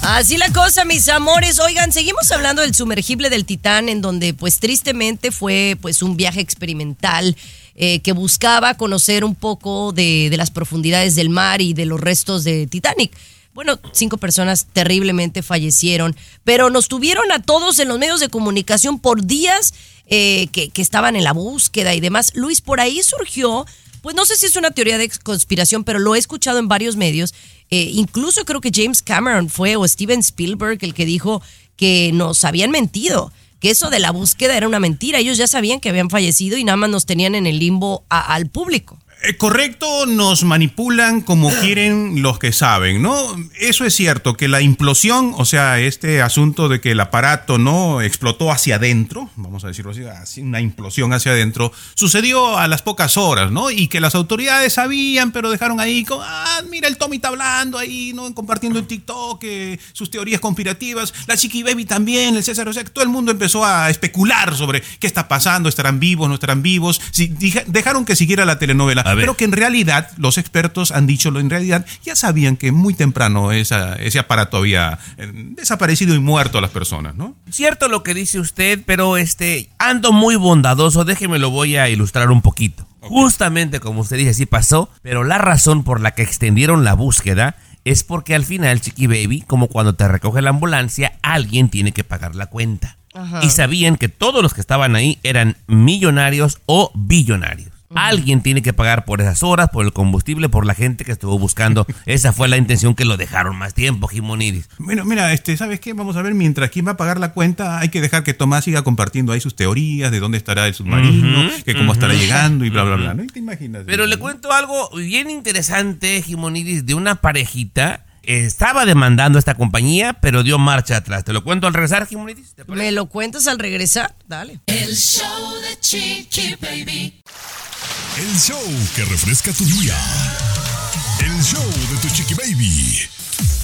Así la cosa, mis amores. Oigan, seguimos hablando del sumergible del Titán, en donde, pues, tristemente fue, pues, un viaje experimental eh, que buscaba conocer un poco de, de las profundidades del mar y de los restos de Titanic. Bueno, cinco personas terriblemente fallecieron, pero nos tuvieron a todos en los medios de comunicación por días eh, que, que estaban en la búsqueda y demás. Luis, por ahí surgió, pues no sé si es una teoría de conspiración, pero lo he escuchado en varios medios. Eh, incluso creo que James Cameron fue o Steven Spielberg el que dijo que nos habían mentido, que eso de la búsqueda era una mentira. Ellos ya sabían que habían fallecido y nada más nos tenían en el limbo al público. Eh, Correcto, nos manipulan como quieren los que saben, ¿no? Eso es cierto, que la implosión, o sea, este asunto de que el aparato no explotó hacia adentro, vamos a decirlo así, una implosión hacia adentro, sucedió a las pocas horas, ¿no? Y que las autoridades sabían, pero dejaron ahí, como, ah, mira, el Tommy está hablando ahí, ¿no? Compartiendo en TikTok eh, sus teorías conspirativas, la Chiqui Baby también, el César, o sea, que todo el mundo empezó a especular sobre qué está pasando, estarán vivos, no estarán vivos, si, dejaron que siguiera la telenovela, ver. pero que en realidad los expertos han dicho, en realidad ya sabían que muy temprano esa- ese aparato había eh, desaparecido y muerto a las personas, ¿no? Cierto lo que dice usted, pero este ando muy bondadoso, déjeme lo voy a ilustrar un poquito. Justamente como usted dice, sí pasó, pero la razón por la que extendieron la búsqueda es porque al final, Chiqui Baby, como cuando te recoge la ambulancia, alguien tiene que pagar la cuenta. Ajá. Y sabían que todos los que estaban ahí eran millonarios o billonarios. Alguien tiene que pagar por esas horas, por el combustible, por la gente que estuvo buscando. Esa fue la intención que lo dejaron más tiempo, Jimonidis. Bueno, mira, este, ¿sabes qué? Vamos a ver, mientras quién va a pagar la cuenta, hay que dejar que Tomás siga compartiendo ahí sus teorías de dónde estará el submarino, que cómo estará llegando y bla, bla, bla. ¿No te imaginas? Pero le cuento algo bien interesante, Jimonidis, de una parejita. Estaba demandando a esta compañía, pero dio marcha atrás. ¿Te lo cuento al regresar, parece? ¿Me lo cuentas al regresar? Dale. El show de Chiqui Baby. El show que refresca tu día. El show de Tu Chiqui Baby.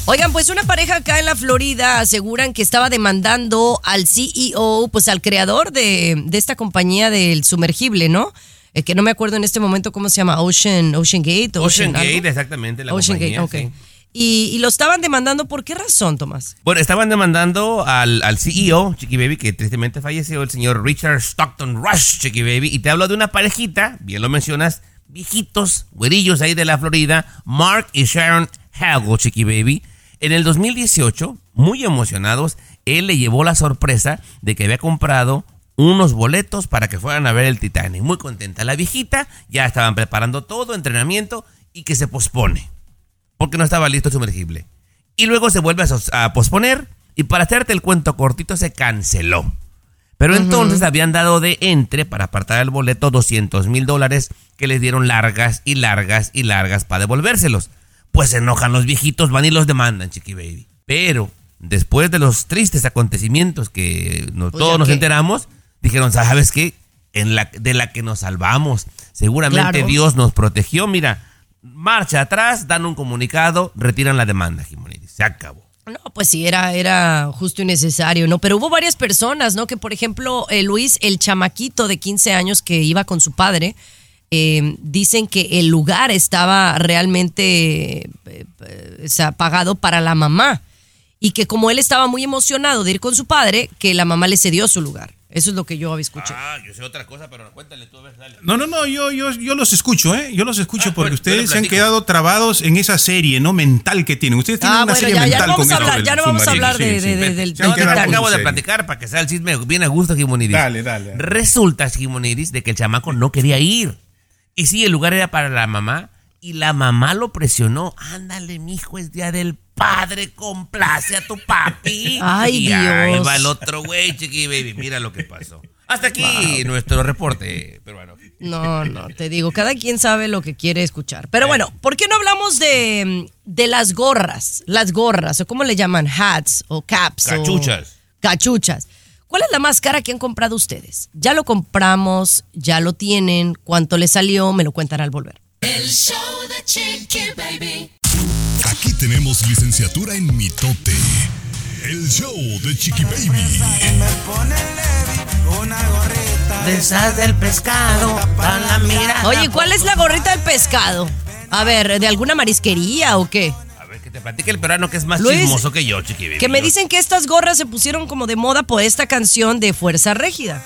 Oigan, pues una pareja acá en la Florida aseguran que estaba demandando al CEO, pues al creador de, de esta compañía del sumergible, ¿no? Eh, que no me acuerdo en este momento cómo se llama, Ocean, Ocean Gate. Ocean. Gate, exactamente, la Ocean compañía, Gate, ok. sí. Y, y lo estaban demandando, ¿por qué razón, Tomás? Bueno, estaban demandando al, al CEO, Chiqui Baby, que tristemente falleció, el señor Richard Stockton Rush, Chiqui Baby. Y te hablo de una parejita, bien lo mencionas, viejitos, güerillos ahí de la Florida, Mark y Sharon Hagel, Chiqui Baby. En el 2018, muy emocionados, él le llevó la sorpresa de que había comprado unos boletos para que fueran a ver el Titanic. Muy contenta. La viejita ya estaban preparando todo, entrenamiento, y que se pospone porque no estaba listo el sumergible. Y luego se vuelve a, posponer y para hacerte el cuento cortito se canceló. Pero entonces habían dado de entre para apartar el boleto 200 mil dólares que les dieron largas y largas y largas para devolvérselos. Pues se enojan los viejitos, van y los demandan, Chiqui Baby. Pero después de los tristes acontecimientos que no- Pues todos nos qué. enteramos, dijeron, ¿sabes qué? En la, de la que nos salvamos. Seguramente Claro. Dios nos protegió. Mira, marcha atrás, dan un comunicado, retiran la demanda, Jimonidis. Se acabó. No, pues sí, era, era justo y necesario, ¿no? Pero hubo varias personas, ¿no? Que, por ejemplo, eh, Luis, el chamaquito de 15 años que iba con su padre, eh, dicen que el lugar estaba realmente eh, eh, o pagado para la mamá. Y que como él estaba muy emocionado de ir con su padre, que la mamá le cedió su lugar. Eso es lo que yo había escuchado. Ah, yo sé otra cosa, pero cuéntale tú, a ver, dale. No, no, no, yo, yo, yo los escucho, ¿eh? Yo los escucho porque bueno, ustedes se han quedado trabados en esa serie, ¿no? Mental que tienen. Ustedes tienen Ah, una bueno, serie ya- ya mental no vamos con a hablar- ya no vamos a hablar de- Sí, de- sí. de- del- No, te acabo de platicar para que sea el chisme bien a gusto, Jimonidis. Dale, dale, dale. Resulta, Jimonidis, de que el chamaco no quería ir. Y sí, el lugar era para la mamá. Y la mamá lo presionó. Ándale, mijo, es día del padre, complace a tu papi. Ay, y ahí Dios. va el otro güey, chiqui baby. Mira lo que pasó. Hasta aquí nuestro reporte peruano. No, no, te digo, cada quien sabe lo que quiere escuchar. Pero bueno, ¿por qué no hablamos de, de las gorras? Las gorras, o cómo le llaman, hats o caps. o- Cachuchas. cachuchas. ¿Cuál es la más cara que han comprado ustedes? Ya lo compramos, ya lo tienen, cuánto le salió, me lo cuentan al volver. El show Chiqui Baby. Aquí tenemos licenciatura en mitote. El show de Chiqui Baby. De esas del pescado, dan la mirada. Oye, ¿cuál es la gorrita del pescado? A ver, ¿de alguna marisquería o qué? A ver, que te platique el peruano que es más Luis, chismoso que yo, chiqui baby. Que me dicen que estas gorras se pusieron como de moda por esta canción de Fuerza Régida.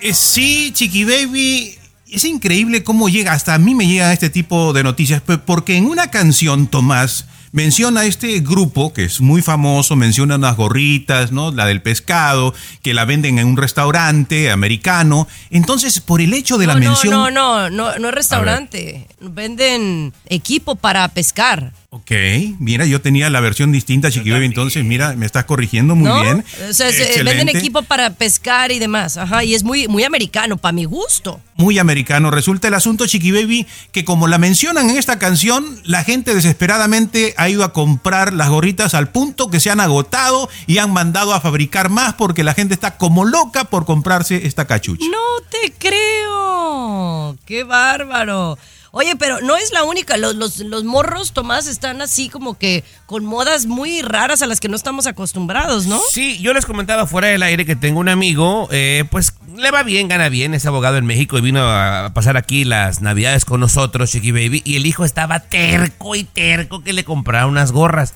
Eh, sí, Chiqui Baby. Es increíble cómo llega, hasta a mí me llega este tipo de noticias, porque en una canción, Tomás, menciona este grupo que es muy famoso, menciona unas gorritas, ¿no? La del pescado, que la venden en un restaurante americano. Entonces, por el hecho de la no, mención... no, no, no, no es restaurante. Venden equipo para pescar. Ok, mira, yo tenía la versión distinta, Chiqui Baby, entonces mira, me estás corrigiendo muy ¿no? bien. O sea, se- Excelente. venden equipo para pescar y demás. Ajá, y es muy, muy americano, para mi gusto. muy americano. Resulta el asunto, Chiqui Baby, que como la mencionan en esta canción, la gente desesperadamente ha ido a comprar las gorritas al punto que se han agotado y han mandado a fabricar más porque la gente está como loca por comprarse esta cachucha. No te creo. Qué bárbaro. Oye, pero no es la única. Los, los, los morros, Tomás, están así como que con modas muy raras a las que no estamos acostumbrados, ¿no? Sí, yo les comentaba fuera del aire que tengo un amigo, eh, pues le va bien, gana bien, es abogado en México y vino a pasar aquí las navidades con nosotros, Chiqui Baby, y el hijo estaba terco y terco que le comprara unas gorras.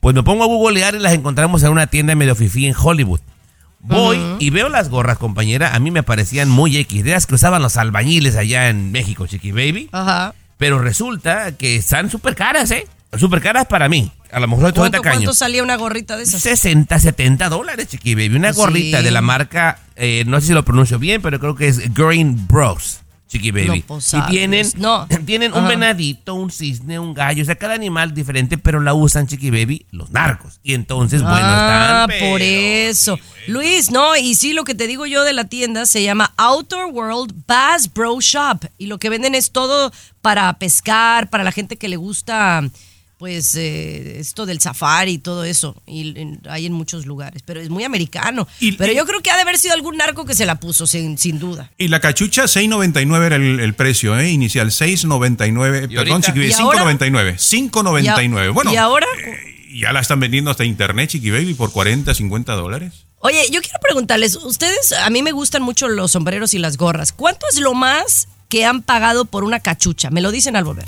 Pues me pongo a googlear y las encontramos en una tienda medio fifí en Hollywood. Voy y veo las gorras, compañera, a mí me parecían muy X, de las que usaban los albañiles allá en México, Chiqui Baby. Ajá. Pero resulta que están súper caras, ¿eh? Súper caras para mí. A lo mejor estoy ¿Cuánto, tacaño. cuánto salía una gorrita de esas? 60, 70 dólares, chiqui baby. Una Sí. gorrita de la marca, eh, no sé si lo pronuncio bien, pero creo que es Green Bros, chiqui baby. No, pues, y tienen. No. tienen un Ajá. venadito, un cisne, un gallo, o sea, cada animal diferente, pero la usan, chiqui baby, los narcos. Y entonces, bueno, ah, están... por pero- eso. Luis, no, y sí, lo que te digo yo de la tienda se llama Outdoor World Bass Bro Shop. Y lo que venden es todo para pescar, para la gente que le gusta, pues, eh, esto del safari y todo eso. Y en- hay en muchos lugares, pero es muy americano. pero yo creo que ha de haber sido algún narco que se la puso, sin, sin duda. Y la cachucha, 6.99 era el, el precio, ¿eh? Inicial, 6.99. Perdón, ahorita? Chiqui Baby, ¿Y ahora? 5.99. 5.99. Bueno, ¿Y ahora? Y ya la están vendiendo hasta internet, Chiqui Baby, por 40, 50 dólares. Oye, yo quiero preguntarles, ustedes, a mí me gustan mucho los sombreros y las gorras. ¿Cuánto es lo más que han pagado por una cachucha? Me lo dicen al volver.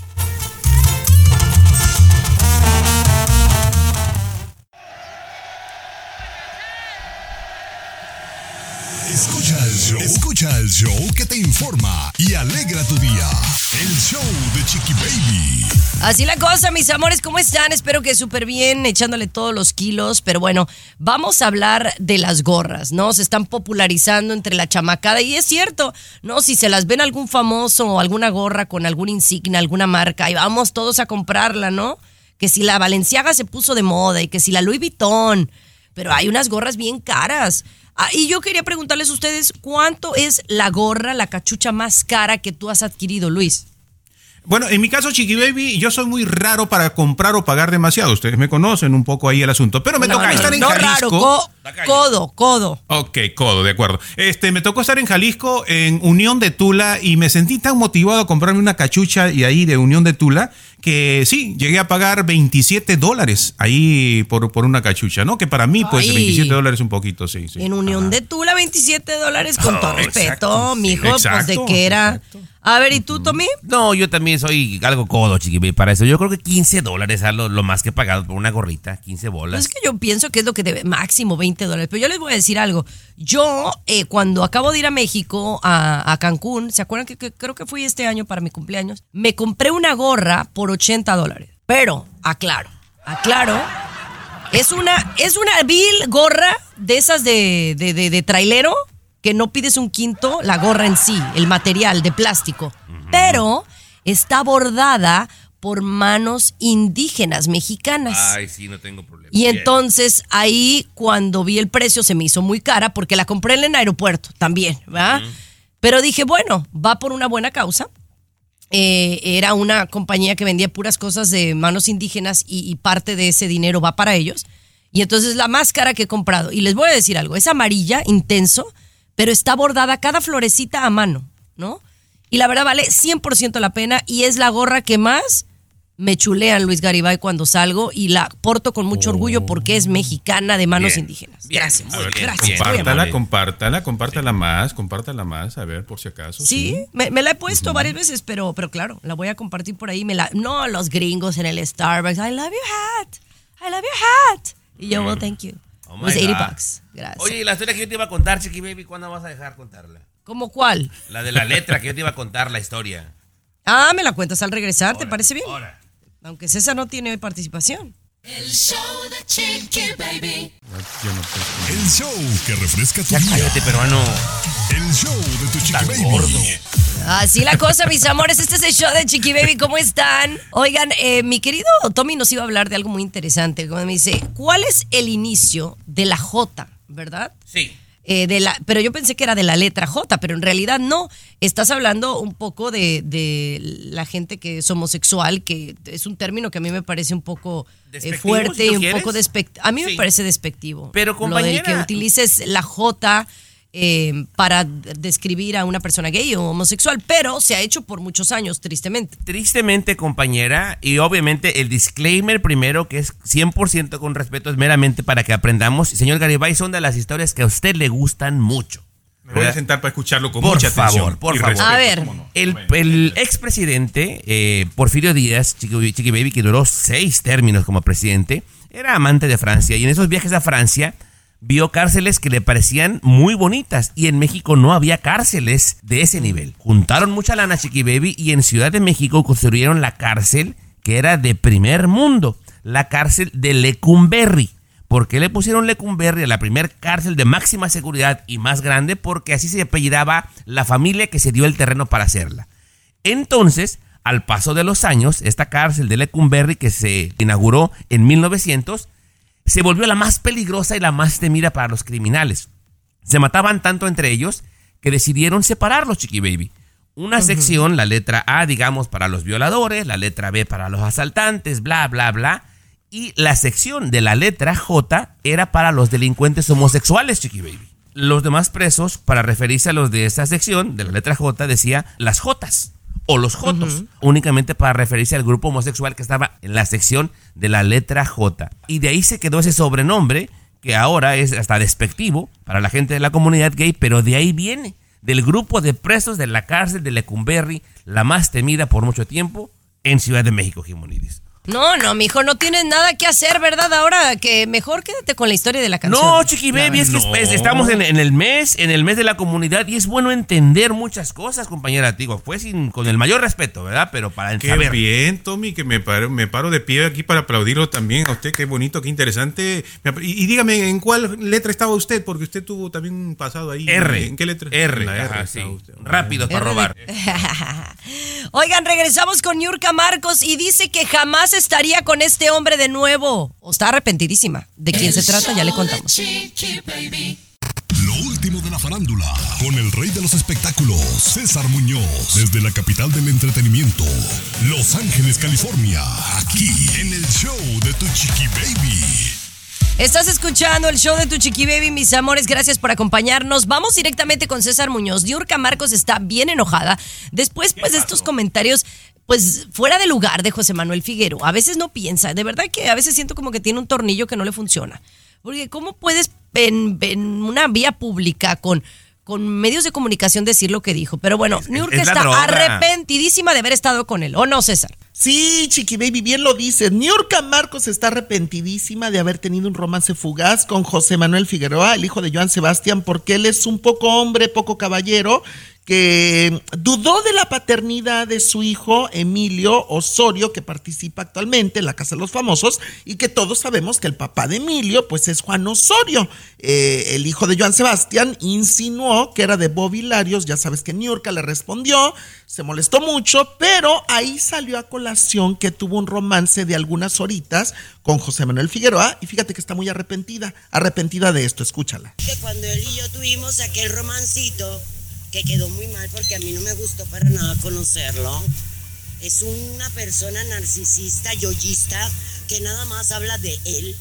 Escucha el show. Escucha el show que te informa y alegra tu día. El show de Chiqui Baby. Así la cosa, mis amores, ¿cómo están? Espero que súper bien, echándole todos los kilos. Pero bueno, vamos a hablar de las gorras, ¿no? Se están popularizando entre la chamacada y es cierto, ¿no? Si se las ven algún famoso o alguna gorra con algún insignia, alguna marca, y vamos todos a comprarla, ¿no? Que si la Valenciaga se puso de moda y que si la Louis Vuitton. Pero hay unas gorras bien caras. Ah, y yo quería preguntarles a ustedes, ¿cuánto es la gorra, la cachucha más cara que tú has adquirido, Luis? Bueno, en mi caso, Chiqui Baby, yo soy muy raro para comprar o pagar demasiado. Ustedes me conocen un poco ahí el asunto. Pero me No, toca no, estar en no Jalisco. raro, co- codo, codo. Ok, codo, de acuerdo. Este, me tocó estar en Jalisco, en Unión de Tula, y me sentí tan motivado a comprarme una cachucha y ahí de Unión de Tula, que sí, llegué a pagar 27 dólares ahí por, por una cachucha, ¿no? Que para mí, pues, Ay. 27 dólares un poquito, sí, sí. En Unión de Tula, 27 dólares, con todo Oh, respeto, exacto, mijo, sí. pues de que era. A ver, ¿y tú, Tommy? No, yo también soy algo codo, Chiqui para eso. Yo creo que 15 dólares es lo, lo más que he pagado por una gorrita, 15 bolas. Pues es que yo pienso que es lo que debe, máximo 20 dólares. Pero yo les voy a decir algo. Yo, eh, cuando acabo de ir a México, a, a Cancún, ¿se acuerdan que, que creo que fui este año para mi cumpleaños? Me compré una gorra por 80 dólares. Pero, aclaro, aclaro, es una, es una vil gorra de esas de, de, de- de trailero que no pides un quinto, la gorra en sí, el material de plástico. Pero está bordada por manos indígenas mexicanas. Ay, sí, no tengo problema. Y Bien. entonces ahí cuando vi el precio se me hizo muy cara porque la compré en el aeropuerto también, ¿verdad? Pero dije, bueno, va por una buena causa. Eh, era una compañía que vendía puras cosas de manos indígenas y, y parte de ese dinero va para ellos. Y entonces la más cara que he comprado. Y les voy a decir algo, es amarilla, intenso, pero está bordada cada florecita a mano, ¿no? Y la verdad vale 100% la pena y es la gorra que más me chulean Luis Garibay cuando salgo y la porto con mucho orgullo porque es mexicana de manos Bien, indígenas. Gracias. Ver, gracias. compártala, compártala, compártala más, compártala más, a ver, por si acaso. Sí, me, me la he puesto varias veces, pero, pero claro, la voy a compartir por ahí. Me la, no los gringos en el Starbucks. I love your hat. I love your hat. Y yo, well, thank you. Oh It was 80 God. bucks. Gracias. Oye, y la historia que yo te iba a contar, Chiqui Baby, ¿cuándo vas a dejar contarla? ¿Cómo cuál? La de la letra que yo te iba a contar, la historia. Ah, me la cuentas al regresar, ¿te parece bien? Aunque César no tiene participación. El show de Chiqui Baby. El show que refresca tu Ya día. cállate, peruano. El show de tu Chiqui Baby. Así la cosa, mis amores. Este es el show de Chiqui Baby. ¿Cómo están? Oigan, eh, mi querido Tommy nos iba a hablar de algo muy interesante. Como me dice, ¿cuál es el inicio de la J, verdad? Sí. Eh, de la, pero yo pensé que era de la letra J, pero en realidad no. Estás hablando un poco de, de la gente que es homosexual, que es un término que a mí me parece un poco eh, ¿Despectivo, fuerte si un quieres? poco despectivo. A mí me parece despectivo. Pero, Lo del que compañera- utilices la J eh, para describir a una persona gay o homosexual, pero se ha hecho por muchos años, tristemente. Tristemente, compañera, y obviamente el disclaimer primero, que es 100% con respeto, es meramente para que aprendamos. Señor Garibay, son de las historias que a usted le gustan mucho. Me voy a sentar para escucharlo con por mucha atención. favor, por y favor. A ver. no. El, el expresidente eh, Porfirio Díaz, Chiqui, Chiqui Baby, que duró seis términos como presidente, era amante de Francia y en esos viajes a Francia vio cárceles que le parecían muy bonitas y en México no había cárceles de ese nivel. Juntaron mucha lana Chiqui Baby y en Ciudad de México construyeron la cárcel que era de primer mundo, la cárcel de Lecumberri. ¿Por qué le pusieron Lecumberri a la primer cárcel de máxima seguridad y más grande? Porque así se apellidaba la familia que se dio el terreno para hacerla. Entonces, al paso de los años, esta cárcel de Lecumberri que se inauguró en 1900, se volvió la más peligrosa y la más temida para los criminales. Se mataban tanto entre ellos que decidieron separarlos, Chiqui Baby. Una sección, la letra A, digamos, para los violadores, la letra B para los asaltantes, bla, bla, bla. Y la sección de la letra J era para los delincuentes homosexuales, Chiqui Baby. Los demás presos, para referirse a los de esa sección, de la letra J, decía las Jotas. O los Jotos, únicamente para referirse al grupo homosexual que estaba en la sección de la letra J. Y de ahí se quedó ese sobrenombre que ahora es hasta despectivo para la gente de la comunidad gay, pero de ahí viene, del grupo de presos de la cárcel de Lecumberri, la más temida por mucho tiempo en Ciudad de México, Jimonidis. No, no, mijo, no tienes nada que hacer, ¿verdad? Ahora que mejor quédate con la historia de la canción. No, Chiqui Baby, es que No. es- estamos en, en el mes, en el mes de la comunidad y es bueno entender muchas cosas, compañera. Digo, fue sin, con el mayor respeto, ¿verdad? Pero para Qué saber. bien, Tommy, que me paro, me paro de pie aquí para aplaudirlo también a usted. Qué bonito, qué interesante. Y, y dígame, ¿en cuál letra estaba usted? Porque usted tuvo también un pasado ahí. R. ¿En qué letra? R, ajá, estaba sí. usted. Rápido para robar. Oigan, regresamos con Yurka Marcos y dice que jamás estaría con este hombre de nuevo. O está arrepentidísima. ¿De quién se trata? Ya le contamos. Lo último de la farándula, con el rey de los espectáculos, César Muñoz, desde la capital del entretenimiento, Los Ángeles, California, aquí en el show de Tu Chiqui Baby. Estás escuchando el show de tu chiqui baby, mis amores. Gracias por acompañarnos. Vamos directamente con César Muñoz. Diurka Marcos está bien enojada después pues de estos comentarios pues fuera de lugar de José Manuel Figuero. A veces no piensa, de verdad que a veces siento como que tiene un tornillo que no le funciona. Porque ¿cómo puedes en, en una vía pública con con medios de comunicación decir lo que dijo? Pero bueno, Niurka es está droga. arrepentidísima de haber estado con él. ¿O no, César? Sí, Chiqui Baby, bien lo dices. Niurka Marcos está arrepentidísima de haber tenido un romance fugaz con José Manuel Figueroa, el hijo de Joan Sebastián, porque él es un poco hombre, poco caballero, que dudó de la paternidad de su hijo Emilio Osorio, que participa actualmente en la Casa de los Famosos, y que todos sabemos que el papá de Emilio, pues es Juan Osorio. Eh, el hijo de Joan Sebastián insinuó que era de Bobby Larios, ya sabes que Niurka le respondió, se molestó mucho, pero ahí salió a colación que tuvo un romance de algunas horitas con José Manuel Figueroa, y fíjate que está muy arrepentida, arrepentida de esto, escúchala. que cuando él y yo tuvimos aquel romancito, que quedó muy mal porque a mí no me gustó para nada conocerlo, es una persona narcisista, yoyista, que nada más habla de él.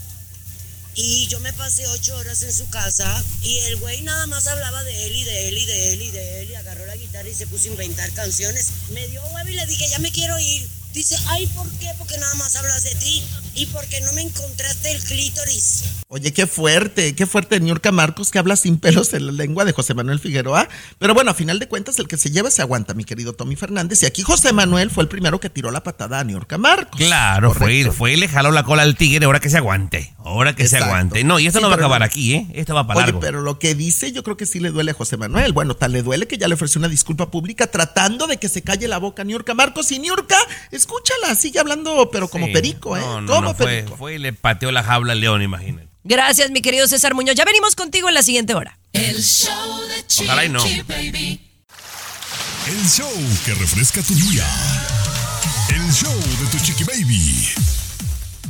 Y yo me pasé ocho horas en su casa y el güey nada más hablaba de él y de él y de él y de él y agarró la guitarra y se puso a inventar canciones. Me dio huevo y le dije, ya me quiero ir. Dice, ay, ¿por qué? Porque nada más hablas de ti y porque no me encontraste el clítoris. Oye, qué fuerte, qué fuerte Niurka Marcos que habla sin pelos en la lengua de José Manuel Figueroa. Pero bueno, a final de cuentas, el que se lleva se aguanta, mi querido Tommy Fernández. Y aquí José Manuel fue el primero que tiró la patada a Niurka Marcos. Claro, fue, fue y le jaló la cola al tigre, ahora que se aguante. Ahora que Exacto. se aguante. No, y esto Sí, no va a acabar no- aquí, ¿eh? Esto va para Oye, largo. pero lo que dice yo creo que sí le duele a José Manuel. Bueno, tal le duele que ya le ofreció una disculpa pública tratando de que se calle la boca a Niurka Marcos. Y Niurka, escúchala, sigue hablando, pero como Sí. perico, ¿eh? No, no, fue, fue y le pateó la jaula al león, imagínate. Gracias, mi querido César Muñoz. Ya venimos contigo en la siguiente hora. El show de Chiqui Ojalá y no. Baby. El show que refresca tu día. El show de Tu Chiqui Baby.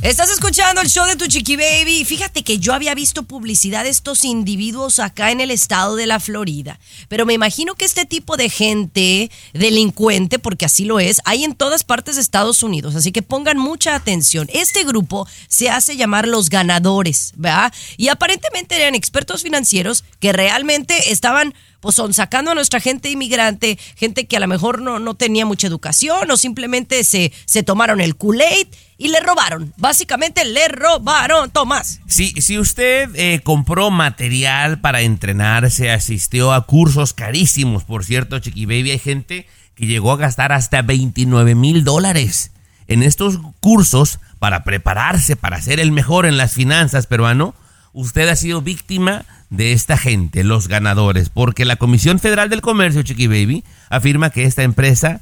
Estás escuchando el show de tu chiqui baby. Fíjate que yo había visto publicidad de estos individuos acá en el estado de la Florida. Pero me imagino que este tipo de gente delincuente, porque así lo es, hay en todas partes de Estados Unidos. Así que pongan mucha atención. Este grupo se hace llamar los ganadores, ¿verdad? Y aparentemente eran expertos financieros que realmente estaban pues son sacando a nuestra gente inmigrante, gente que a lo mejor no, no tenía mucha educación o simplemente se, se tomaron el Kool-Aid y le robaron. Básicamente le robaron, Tomás. Si, si usted eh, compró material para entrenarse, asistió a cursos carísimos, por cierto, Chiqui Baby, hay gente que llegó a gastar hasta 29 mil dólares en estos cursos para prepararse, para ser el mejor en las finanzas peruano. Usted ha sido víctima de esta gente, los ganadores, porque la Comisión Federal del Comercio, Chiqui Baby, afirma que esta empresa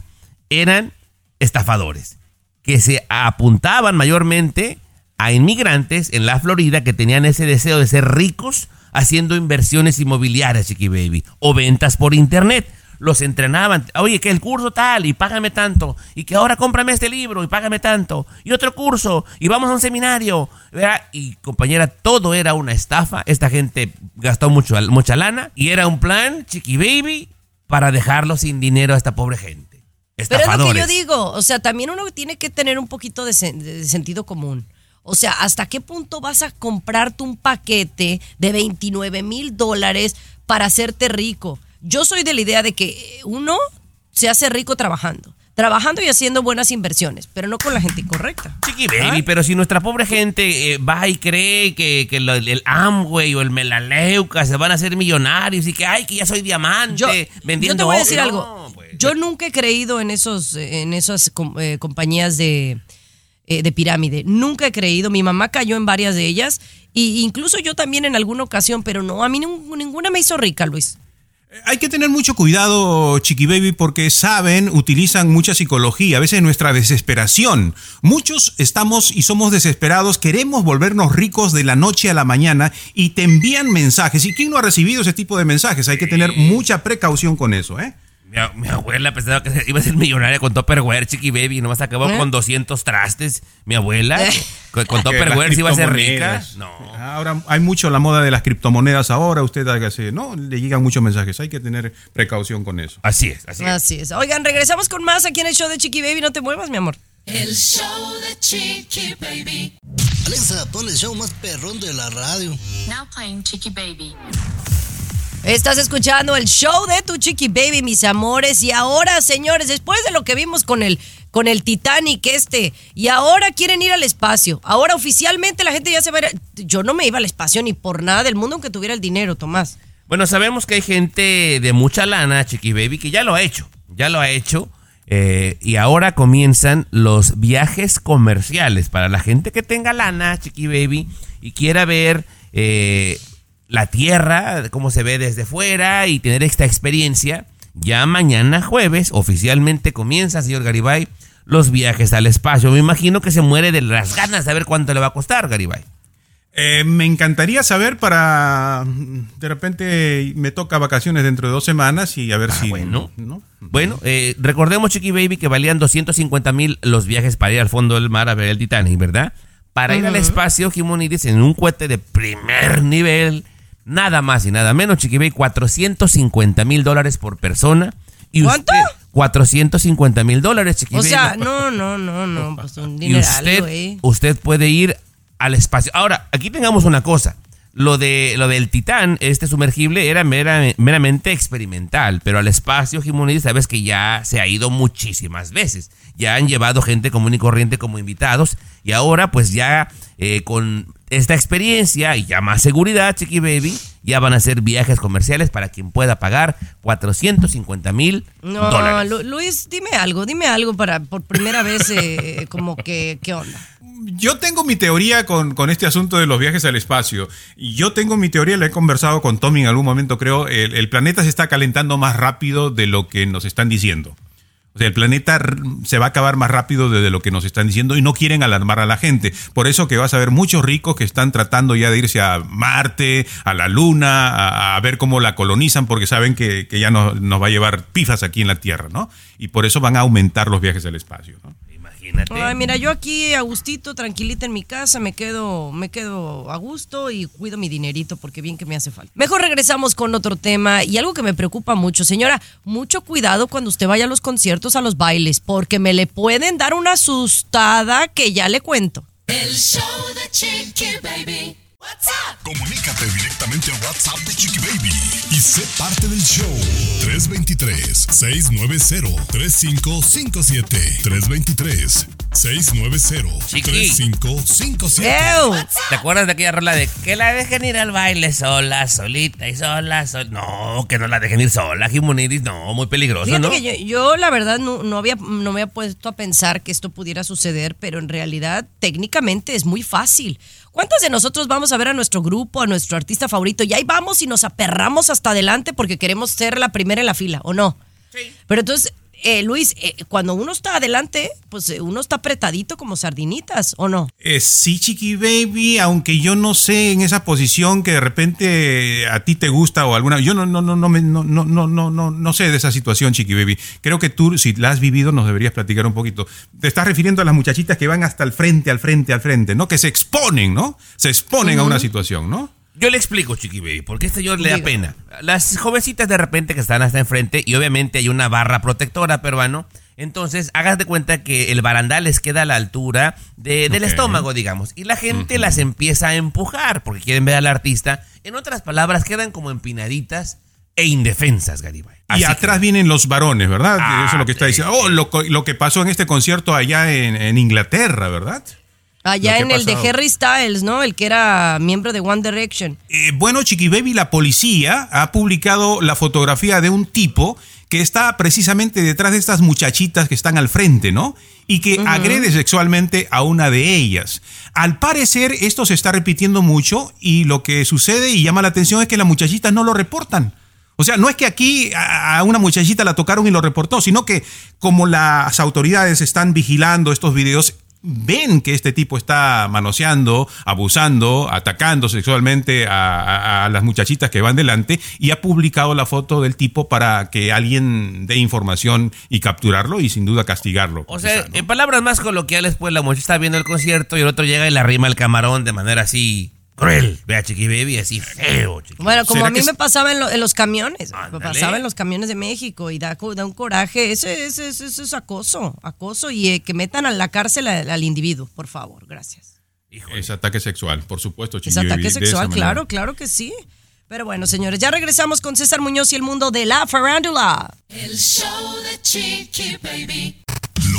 eran estafadores que se apuntaban mayormente a inmigrantes en la Florida que tenían ese deseo de ser ricos haciendo inversiones inmobiliarias, Chiqui Baby, o ventas por internet. Los entrenaban, oye, que el curso tal y págame tanto, y que ahora cómprame este libro y págame tanto, y otro curso, y vamos a un seminario. Y compañera, todo era una estafa. Esta gente gastó mucho, mucha lana y era un plan, Chiqui Baby, para dejarlo sin dinero a esta pobre gente. Pero es lo que yo digo, o sea, también uno tiene que tener un poquito de, sen- de sentido común. O sea, ¿hasta qué punto vas a comprarte un paquete de 29 mil dólares para hacerte rico? Yo soy de la idea de que uno se hace rico trabajando. Trabajando y haciendo buenas inversiones, pero no con la gente incorrecta. Chiqui baby, pero si nuestra pobre gente eh, va y cree que, que lo- el Amway o el Melaleuca se van a hacer millonarios y que, ay, que ya soy diamante Yo, vendiendo... yo te voy a decir No, algo. Yo nunca he creído en esos, en esas eh, compañías de, eh, de pirámide. Nunca he creído. Mi mamá cayó en varias de ellas. Y incluso yo también en alguna ocasión, pero no, a mí nin- ninguna me hizo rica, Luis. Hay que tener mucho cuidado, Chiqui Baby, porque saben, utilizan mucha psicología, a veces nuestra desesperación. Muchos estamos y somos desesperados, queremos volvernos ricos de la noche a la mañana y te envían mensajes. ¿Y quién no ha recibido ese tipo de mensajes? Hay que tener mucha precaución con eso, ¿eh? Mi, abuela pensaba que iba a ser millonaria con Tupperware, Chiqui Baby, y nomás acabó ¿Eh? con 200 trastes. Mi abuela, Eh. con, con las se iba a ser rica. criptomonedas. Ahora hay mucho la moda de las criptomonedas ahora, usted hágase, ¿no? Le llegan muchos mensajes, hay que tener precaución con eso. Así es, así Así es. Oigan, regresamos con más aquí en el show de Chiqui Baby. No te muevas, mi amor. El show de Chiqui Baby. Alexa, pon el show más perrón de la radio. Now playing Chiqui Baby. Estás escuchando el show de tu Chiqui Baby, mis amores. Y ahora, señores, después de lo que vimos con el, con el Titanic este, y ahora quieren ir al espacio. Ahora oficialmente la gente ya se va a ir. Yo no me iba al espacio ni por nada del mundo aunque tuviera el dinero, Tomás. Bueno, sabemos que hay gente de mucha lana, Chiqui Baby, que ya lo ha hecho. Ya lo ha hecho. eh, y ahora comienzan los viajes comerciales para la gente que tenga lana, Chiqui Baby, y quiera ver eh, la Tierra, cómo se ve desde fuera y tener esta experiencia. Ya mañana jueves oficialmente comienza, señor Garibay, los viajes al espacio. Me imagino que se muere de las ganas de ver cuánto le va a costar, Garibay. Eh, me encantaría saber para. De repente me toca vacaciones dentro de dos semanas y a ver si. bueno. Bueno, eh, recordemos, Chiqui Baby, que valían 250 mil los viajes para ir al fondo del mar a ver el Titanic, ¿verdad? Para ir al espacio, Jimonides, en un cohete de primer nivel, nada más y nada menos, Chiqui Baby, 450 mil dólares por persona. Y ¿Cuánto? usted- 450 mil dólares, Chiqui O sea, no, no, no, no, pues un Y dineral, usted, güey. usted puede ir al espacio. Ahora, aquí tengamos una cosa. Lo, de, lo del Titán, este sumergible, era mera- meramente experimental, pero al espacio, Jimonides, sabes que ya se ha ido muchísimas veces. Ya han llevado gente común y corriente como invitados, y ahora, pues ya eh, con esta experiencia y ya más seguridad, Chiqui Baby, ya van a hacer viajes comerciales para quien pueda pagar 450 mil No, dólares. Lu- Luis, dime algo, dime algo para por primera vez, eh, como que, ¿qué onda? Yo tengo mi teoría con, con este asunto de los viajes al espacio. Y yo tengo mi teoría, la he conversado con Tommy en algún momento, creo. El, el planeta se está calentando más rápido de lo que nos están diciendo. O sea, el planeta se va a acabar más rápido de, lo que nos están diciendo y no quieren alarmar a la gente. Por eso que vas a ver muchos ricos que están tratando ya de irse a Marte, a la Luna, a, ver cómo la colonizan, porque saben que, que ya no- nos va a llevar pifas aquí en la Tierra, ¿no? Y por eso van a aumentar los viajes al espacio, ¿no? Imagínate. Ay, mira, yo aquí a gustito, tranquilita en mi casa, me quedo, me quedo a gusto y cuido mi dinerito porque bien que me hace falta. Mejor regresamos con otro tema y algo que me preocupa mucho, señora, mucho cuidado cuando usted vaya a los conciertos, a los bailes, porque me le pueden dar una asustada que ya le cuento. El show de Chiqui Baby. Comunícate directamente a WhatsApp de Chiqui Baby y sé parte del show. 323-690-3557. 323-690-3557. ¿Te acuerdas de aquella rola de que la dejen ir al baile sola, solita y sola, sola? No, que no la dejen ir sola, Jimonidis, no, muy peligroso, Fíjate ¿no? que yo, yo, la verdad no, no había, no me había puesto a pensar que esto pudiera suceder, pero en realidad técnicamente es muy fácil. ¿Cuántos de nosotros vamos a ver a nuestro grupo, a nuestro artista favorito y ahí vamos y nos aperramos hasta adelante porque queremos ser la primera en la fila, ¿o no? Sí. Pero entonces, eh, Luis, eh, cuando uno está adelante, pues eh, uno está apretadito como sardinitas, ¿o no? Eh, sí, Chiqui Baby, aunque yo no sé en esa posición que de repente a ti te gusta o alguna. Yo no, no, no, no, no, no, no, no, no, no sé de esa situación, Chiqui Baby. Creo que tú, si la has vivido, nos deberías platicar un poquito. Te estás refiriendo a las muchachitas que van hasta el frente, al frente, al frente, ¿no? Que se exponen, ¿no? Se exponen a una situación, ¿no? Yo le explico, Chiqui Baby, porque este señor le da pena. Las jovencitas de repente que están hasta enfrente y obviamente hay una barra protectora peruano. Entonces, hagas de cuenta que el barandal les queda a la altura de- del estómago, digamos. Y la gente las empieza a empujar porque quieren ver al artista. En otras palabras, quedan como empinaditas e indefensas, Garibay. Y atrás vienen los varones, ¿verdad? Ah, Eso es lo que está diciendo. Oh, lo, co- lo que pasó en este concierto allá en, en Inglaterra, ¿verdad? Allá en el de. Harry Styles, ¿no? El que era miembro de One Direction. Eh, bueno, Chiqui Baby, la policía ha publicado la fotografía de un tipo que está precisamente detrás de estas muchachitas que están al frente, ¿no? Y que agrede sexualmente a una de ellas. Al parecer, esto se está repitiendo mucho y lo que sucede y llama la atención es que las muchachitas no lo reportan. O sea, no es que aquí a una muchachita la tocaron y lo reportó, sino que como las autoridades están vigilando estos videos, ven que este tipo está manoseando, abusando, atacando sexualmente a, a- a las muchachitas que van delante y ha publicado la foto del tipo para que alguien dé información y capturarlo y sin duda castigarlo. O sea, en palabras más coloquiales, pues la muchacha está viendo el concierto y el otro llega y le arrima el camarón de manera así cruel. Ve a Chiqui Baby así feo. Chiqui. Bueno, como ¿Será a mí me pasaba en, lo- en los camiones, me pasaba en los camiones de México y da, un coraje, eso, es- eso, eso es acoso, acoso y eh, que metan a la cárcel al, al individuo, por favor, gracias. Es ataque sexual, por supuesto. Es Chiqui Baby, ataque sexual, claro, claro que sí. Pero bueno, señores, ya regresamos con César Muñoz y el mundo de la farándula. El show de Chiqui Baby.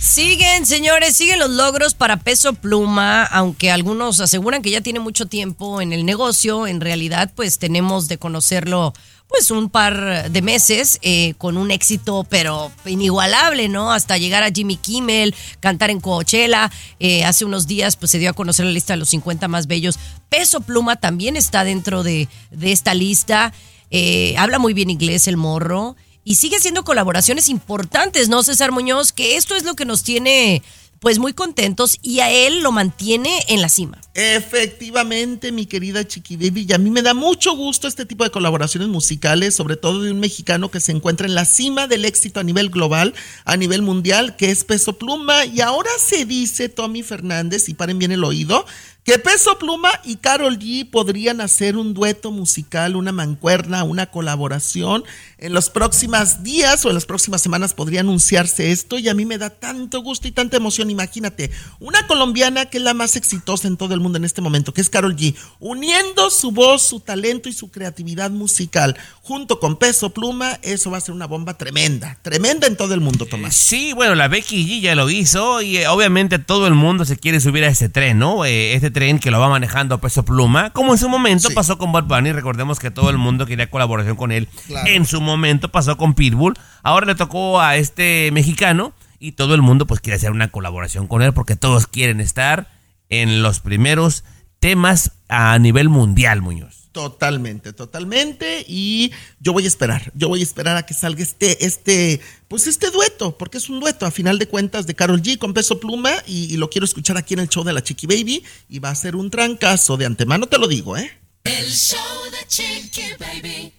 Siguen, señores, siguen los logros para Peso Pluma, aunque algunos aseguran que ya tiene mucho tiempo en el negocio, en realidad pues tenemos de conocerlo pues un par de meses eh, con un éxito pero inigualable, ¿no? Hasta llegar a Jimmy Kimmel, cantar en Coachella, eh, hace unos días pues se dio a conocer la lista de los 50 más bellos. Peso Pluma también está dentro de, esta lista, Eh, habla muy bien inglés el morro y sigue haciendo colaboraciones importantes, ¿no, César Muñoz? Que esto es lo que nos tiene pues muy contentos y a él lo mantiene en la cima. Efectivamente, mi querida Chiqui Baby, y a mí me da mucho gusto este tipo de colaboraciones musicales, sobre todo de un mexicano que se encuentra en la cima del éxito a nivel global, a nivel mundial, que es Peso Pluma. Y ahora se dice, Tommy Fernández, y paren bien el oído, que Peso Pluma y Carol G podrían hacer un dueto musical, una mancuerna, una colaboración. En los próximos días o en las próximas semanas podría anunciarse esto y a mí me da tanto gusto y tanta emoción. Imagínate, una colombiana que es la más exitosa en todo el mundo en este momento, que es Carol G, uniendo su voz, su talento y su creatividad musical junto con Peso Pluma, eso va a ser una bomba tremenda, tremenda en todo el mundo, Tomás. Sí, bueno, la Becky G ya lo hizo y eh, obviamente todo el mundo se quiere subir a ese tren, ¿no? Eh, este tren que lo va manejando Peso Pluma, como en su momento pasó con Bad Bunny, recordemos que todo el mundo quería colaboración con él. Claro. En su momento pasó con Pitbull, ahora le tocó a este mexicano y todo el mundo pues quiere hacer una colaboración con él porque todos quieren estar en los primeros temas a nivel mundial, Muñoz. Totalmente, totalmente. Y yo voy a esperar, yo voy a esperar a que salga este, este, pues este dueto, porque es un dueto a final de cuentas de Carol G con Peso Pluma y, lo quiero escuchar aquí en el show de la Chiqui Baby y va a ser un trancazo de antemano, te lo digo, ¿eh? El show de Chiqui Baby.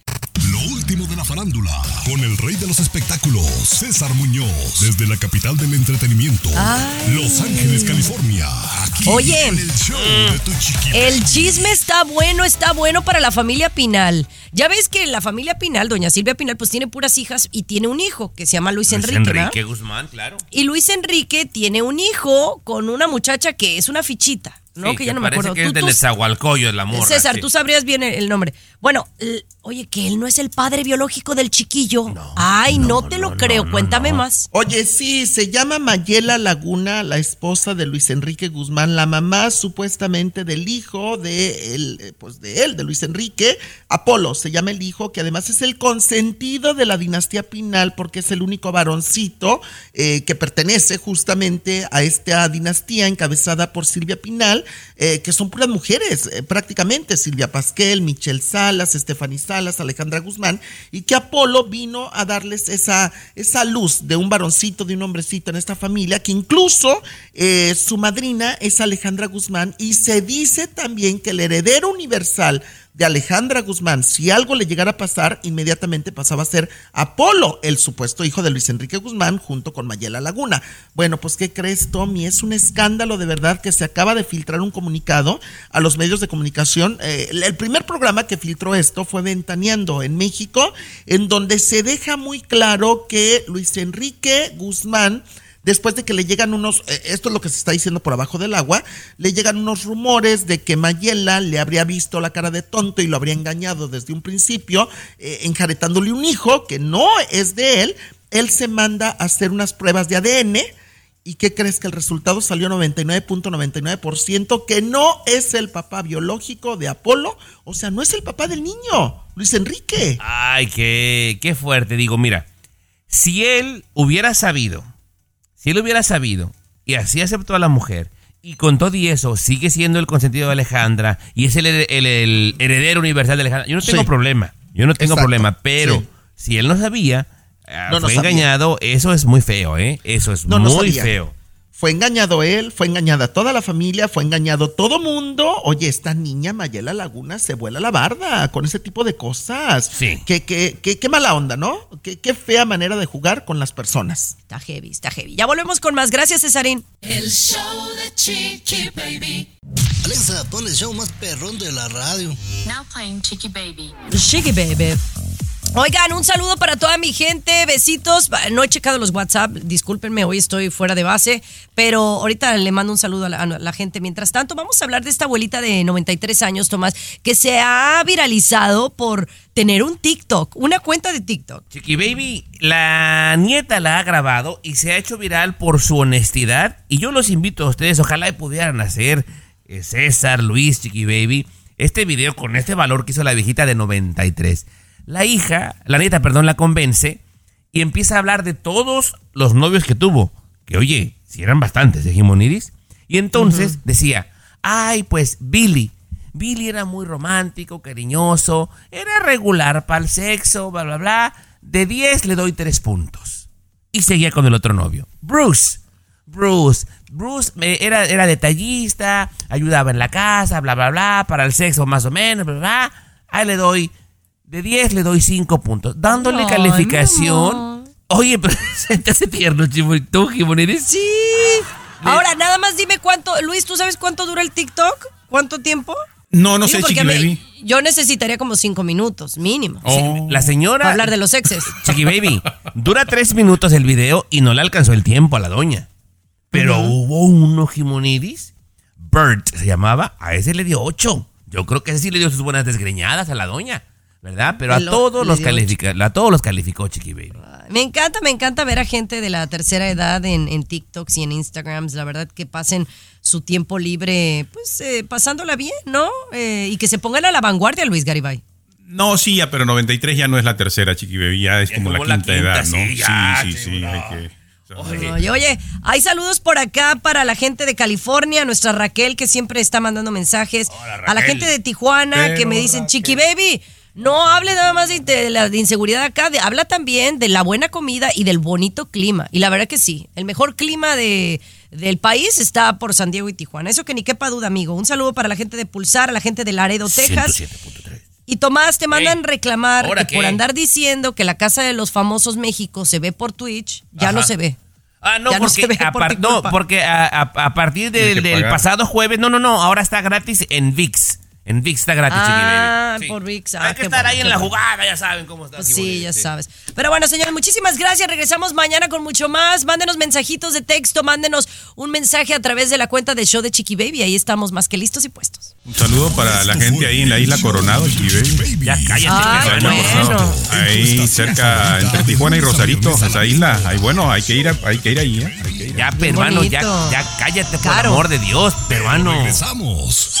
Último de la farándula, con el rey de los espectáculos, César Muñoz, desde la capital del entretenimiento, Los Ángeles, California, aquí Oye, en el show de tu El chisme está bueno, está bueno para la familia Pinal. Ya ves que la familia Pinal, doña Silvia Pinal, pues tiene puras hijas y tiene un hijo que se llama Luis, Luis Enrique. ¿verdad? Enrique Guzmán, claro. Y Luis Enrique tiene un hijo con una muchacha que es una fichita, ¿no? Sí, que ya no me acuerdo. que es Tú- tú- Nezahualcóyotl, la morra. César, sí. tú sabrías bien el, nombre. Bueno, oye, que él no es el padre biológico del chiquillo. Ay, no, te lo creo. Cuéntame más. Oye, sí, se llama Mayela Laguna, la esposa de Luis Enrique Guzmán, la mamá supuestamente del hijo de él, eh, pues de él, de Luis Enrique, Apolo, se llama el hijo, que además es el consentido de la dinastía Pinal, porque es el único varoncito eh, que pertenece justamente a esta dinastía encabezada por Silvia Pinal, eh, que son puras mujeres, eh, prácticamente, Silvia Pasquel, Michelle Salas, Stephanie Salas, Alejandra Guzmán, y que Apolo vino a darles esa, esa luz de un varoncito, de un hombrecito en esta familia, que incluso eh, su madrina es Alejandra Guzmán, y se dice también que el heredero universal de Alejandra Guzmán. Si algo le llegara a pasar, inmediatamente pasaba a ser Apolo, el supuesto hijo de Luis Enrique Guzmán, junto con Mayela Laguna. Bueno, pues ¿qué crees, Tommy? Es un escándalo de verdad que se acaba de filtrar un comunicado a los medios de comunicación. Eh, el primer programa que filtró esto fue Ventaneando en México, en donde se deja muy claro que Luis Enrique Guzmán después de que le llegan unos, eh, esto es lo que se está diciendo por abajo del agua, le llegan unos rumores de que Mayela le habría visto la cara de tonto y lo habría engañado desde un principio, eh, enjaretándole un hijo que no es de él, él se manda a hacer unas pruebas de ADN. ¿Y qué crees que el resultado salió 99.99%? Que no es el papá biológico de Apolo, o sea, no es el papá del niño, Luis Enrique. Ay, qué, qué fuerte. Digo, mira, si él hubiera sabido si él hubiera sabido y así aceptó a la mujer y con todo y eso sigue siendo el consentido de Alejandra y es el, heredero universal de Alejandra, yo no tengo problema. Yo no tengo problema, pero si él no sabía, ah, fue engañado, eso es muy feo, ¿eh? Eso es muy feo. Fue engañado él, fue engañada toda la familia, fue engañado todo mundo. Oye, esta niña Mayela Laguna se vuela la barda con ese tipo de cosas. Sí. Qué, qué, qué, qué mala onda, ¿no? Qué, qué, fea manera de jugar con las personas. Está heavy, está heavy. Ya volvemos con más. Gracias, Cesarín. El show de Chiqui Baby. Alexa, pon el show más perrón de la radio. Now playing Chiqui Baby. Chiqui Baby. Oigan, un saludo para toda mi gente, besitos. No he checado los WhatsApp, discúlpenme, hoy estoy fuera de base, pero ahorita le mando un saludo a la, gente. Mientras tanto, vamos a hablar de esta abuelita de 93 años, Tomás, que se ha viralizado por tener un TikTok, una cuenta de TikTok. Chiqui Baby, la nieta la ha grabado y se ha hecho viral por su honestidad. Y yo los invito a ustedes, ojalá pudieran hacer eh, César, Luis, Chiqui Baby, este video con este valor que hizo la viejita de 93. La hija, la nieta, perdón, la convence y empieza a hablar de todos los novios que tuvo. Que oye, si eran bastantes de Jimoniris. Y entonces uh -huh. decía, ay, pues Billy. Billy era muy romántico, cariñoso, era regular para el sexo, bla, bla, bla. De 10 le doy 3 puntos. Y seguía con el otro novio. Bruce. Bruce. Bruce era, era detallista, ayudaba en la casa, bla, bla, bla, para el sexo más o menos, bla, bla. Ahí le doy de 10 le doy 5 puntos. Dándole calificación. Oye, pero se te hace tierno, ¿Tú, Jimoneres? Sí. Ahora, nada más dime cuánto. Luis, ¿tú sabes cuánto dura el TikTok? ¿Cuánto tiempo? No, no Digo, sé, Chiqui Baby. Yo necesitaría como 5 minutos, mínimo. Oh. La señora. Para hablar de los exes. Chiqui Baby. Dura 3 minutos el video y no le alcanzó el tiempo a la doña. Pero uh -huh. hubo uno, Jimoniris. Bert se llamaba. A ese le dio 8. Yo creo que ese sí le dio sus buenas desgreñadas a la doña. ¿Verdad? Pero a todos los califica, a todos los calificó Chiqui Baby. Me encanta, me encanta ver a gente de la tercera edad en, en TikToks y en Instagrams, la verdad que pasen su tiempo libre, pues eh, pasándola bien, ¿no? Eh, y que se pongan a la vanguardia, Luis Garibay. No, sí, ya, pero 93 ya no es la tercera, Chiqui Baby, ya es, como, como, la, quinta, la quinta edad, ¿no? Sí, ya, sí, sí, sí, hay que... Oye. Oye, oye, hay saludos por acá para la gente de California, nuestra Raquel que siempre está mandando mensajes, Hola, a la gente de Tijuana Pero, que me dicen, Raquel. Chiqui Baby, no hable nada más de, de la de inseguridad acá, de, habla también de la buena comida y del bonito clima. Y la verdad que sí, el mejor clima de, del país está por San Diego y Tijuana. Eso que ni quepa duda, amigo. Un saludo para la gente de Pulsar, a la gente de Laredo, Texas. Y Tomás, te mandan reclamar que por andar diciendo que la Casa de los Famosos México se ve por Twitch, ya Ajá. no se ve. Ah, no, ya porque, no, a, por no, porque a, a, a partir de, del pasado jueves, no, no, no, ahora está gratis en VIX. En VIX está gratis, Ah, Chiqui Baby. por VIX. Ah, Hay que estar bueno, ahí en la jugada, ya saben cómo está. Pues sí, ya sí. sabes. Pero bueno, señores, muchísimas gracias. Regresamos mañana con mucho más. Mándenos mensajitos de texto, mándenos un mensaje a través de la cuenta de show de Chiqui Baby. Ahí estamos más que listos y puestos. Un saludo para la gente ahí en la isla Coronado, Chiqui Baby. Ya cállate. Ay, bueno. Ahí cerca, entre Tijuana y Rosarito, esa isla. Ahí, bueno, hay que ir, a, hay que ir ahí, ¿eh? Hay que ir. Ya, peruano, ya, ya cállate, por claro. amor de Dios, peruano. Regresamos.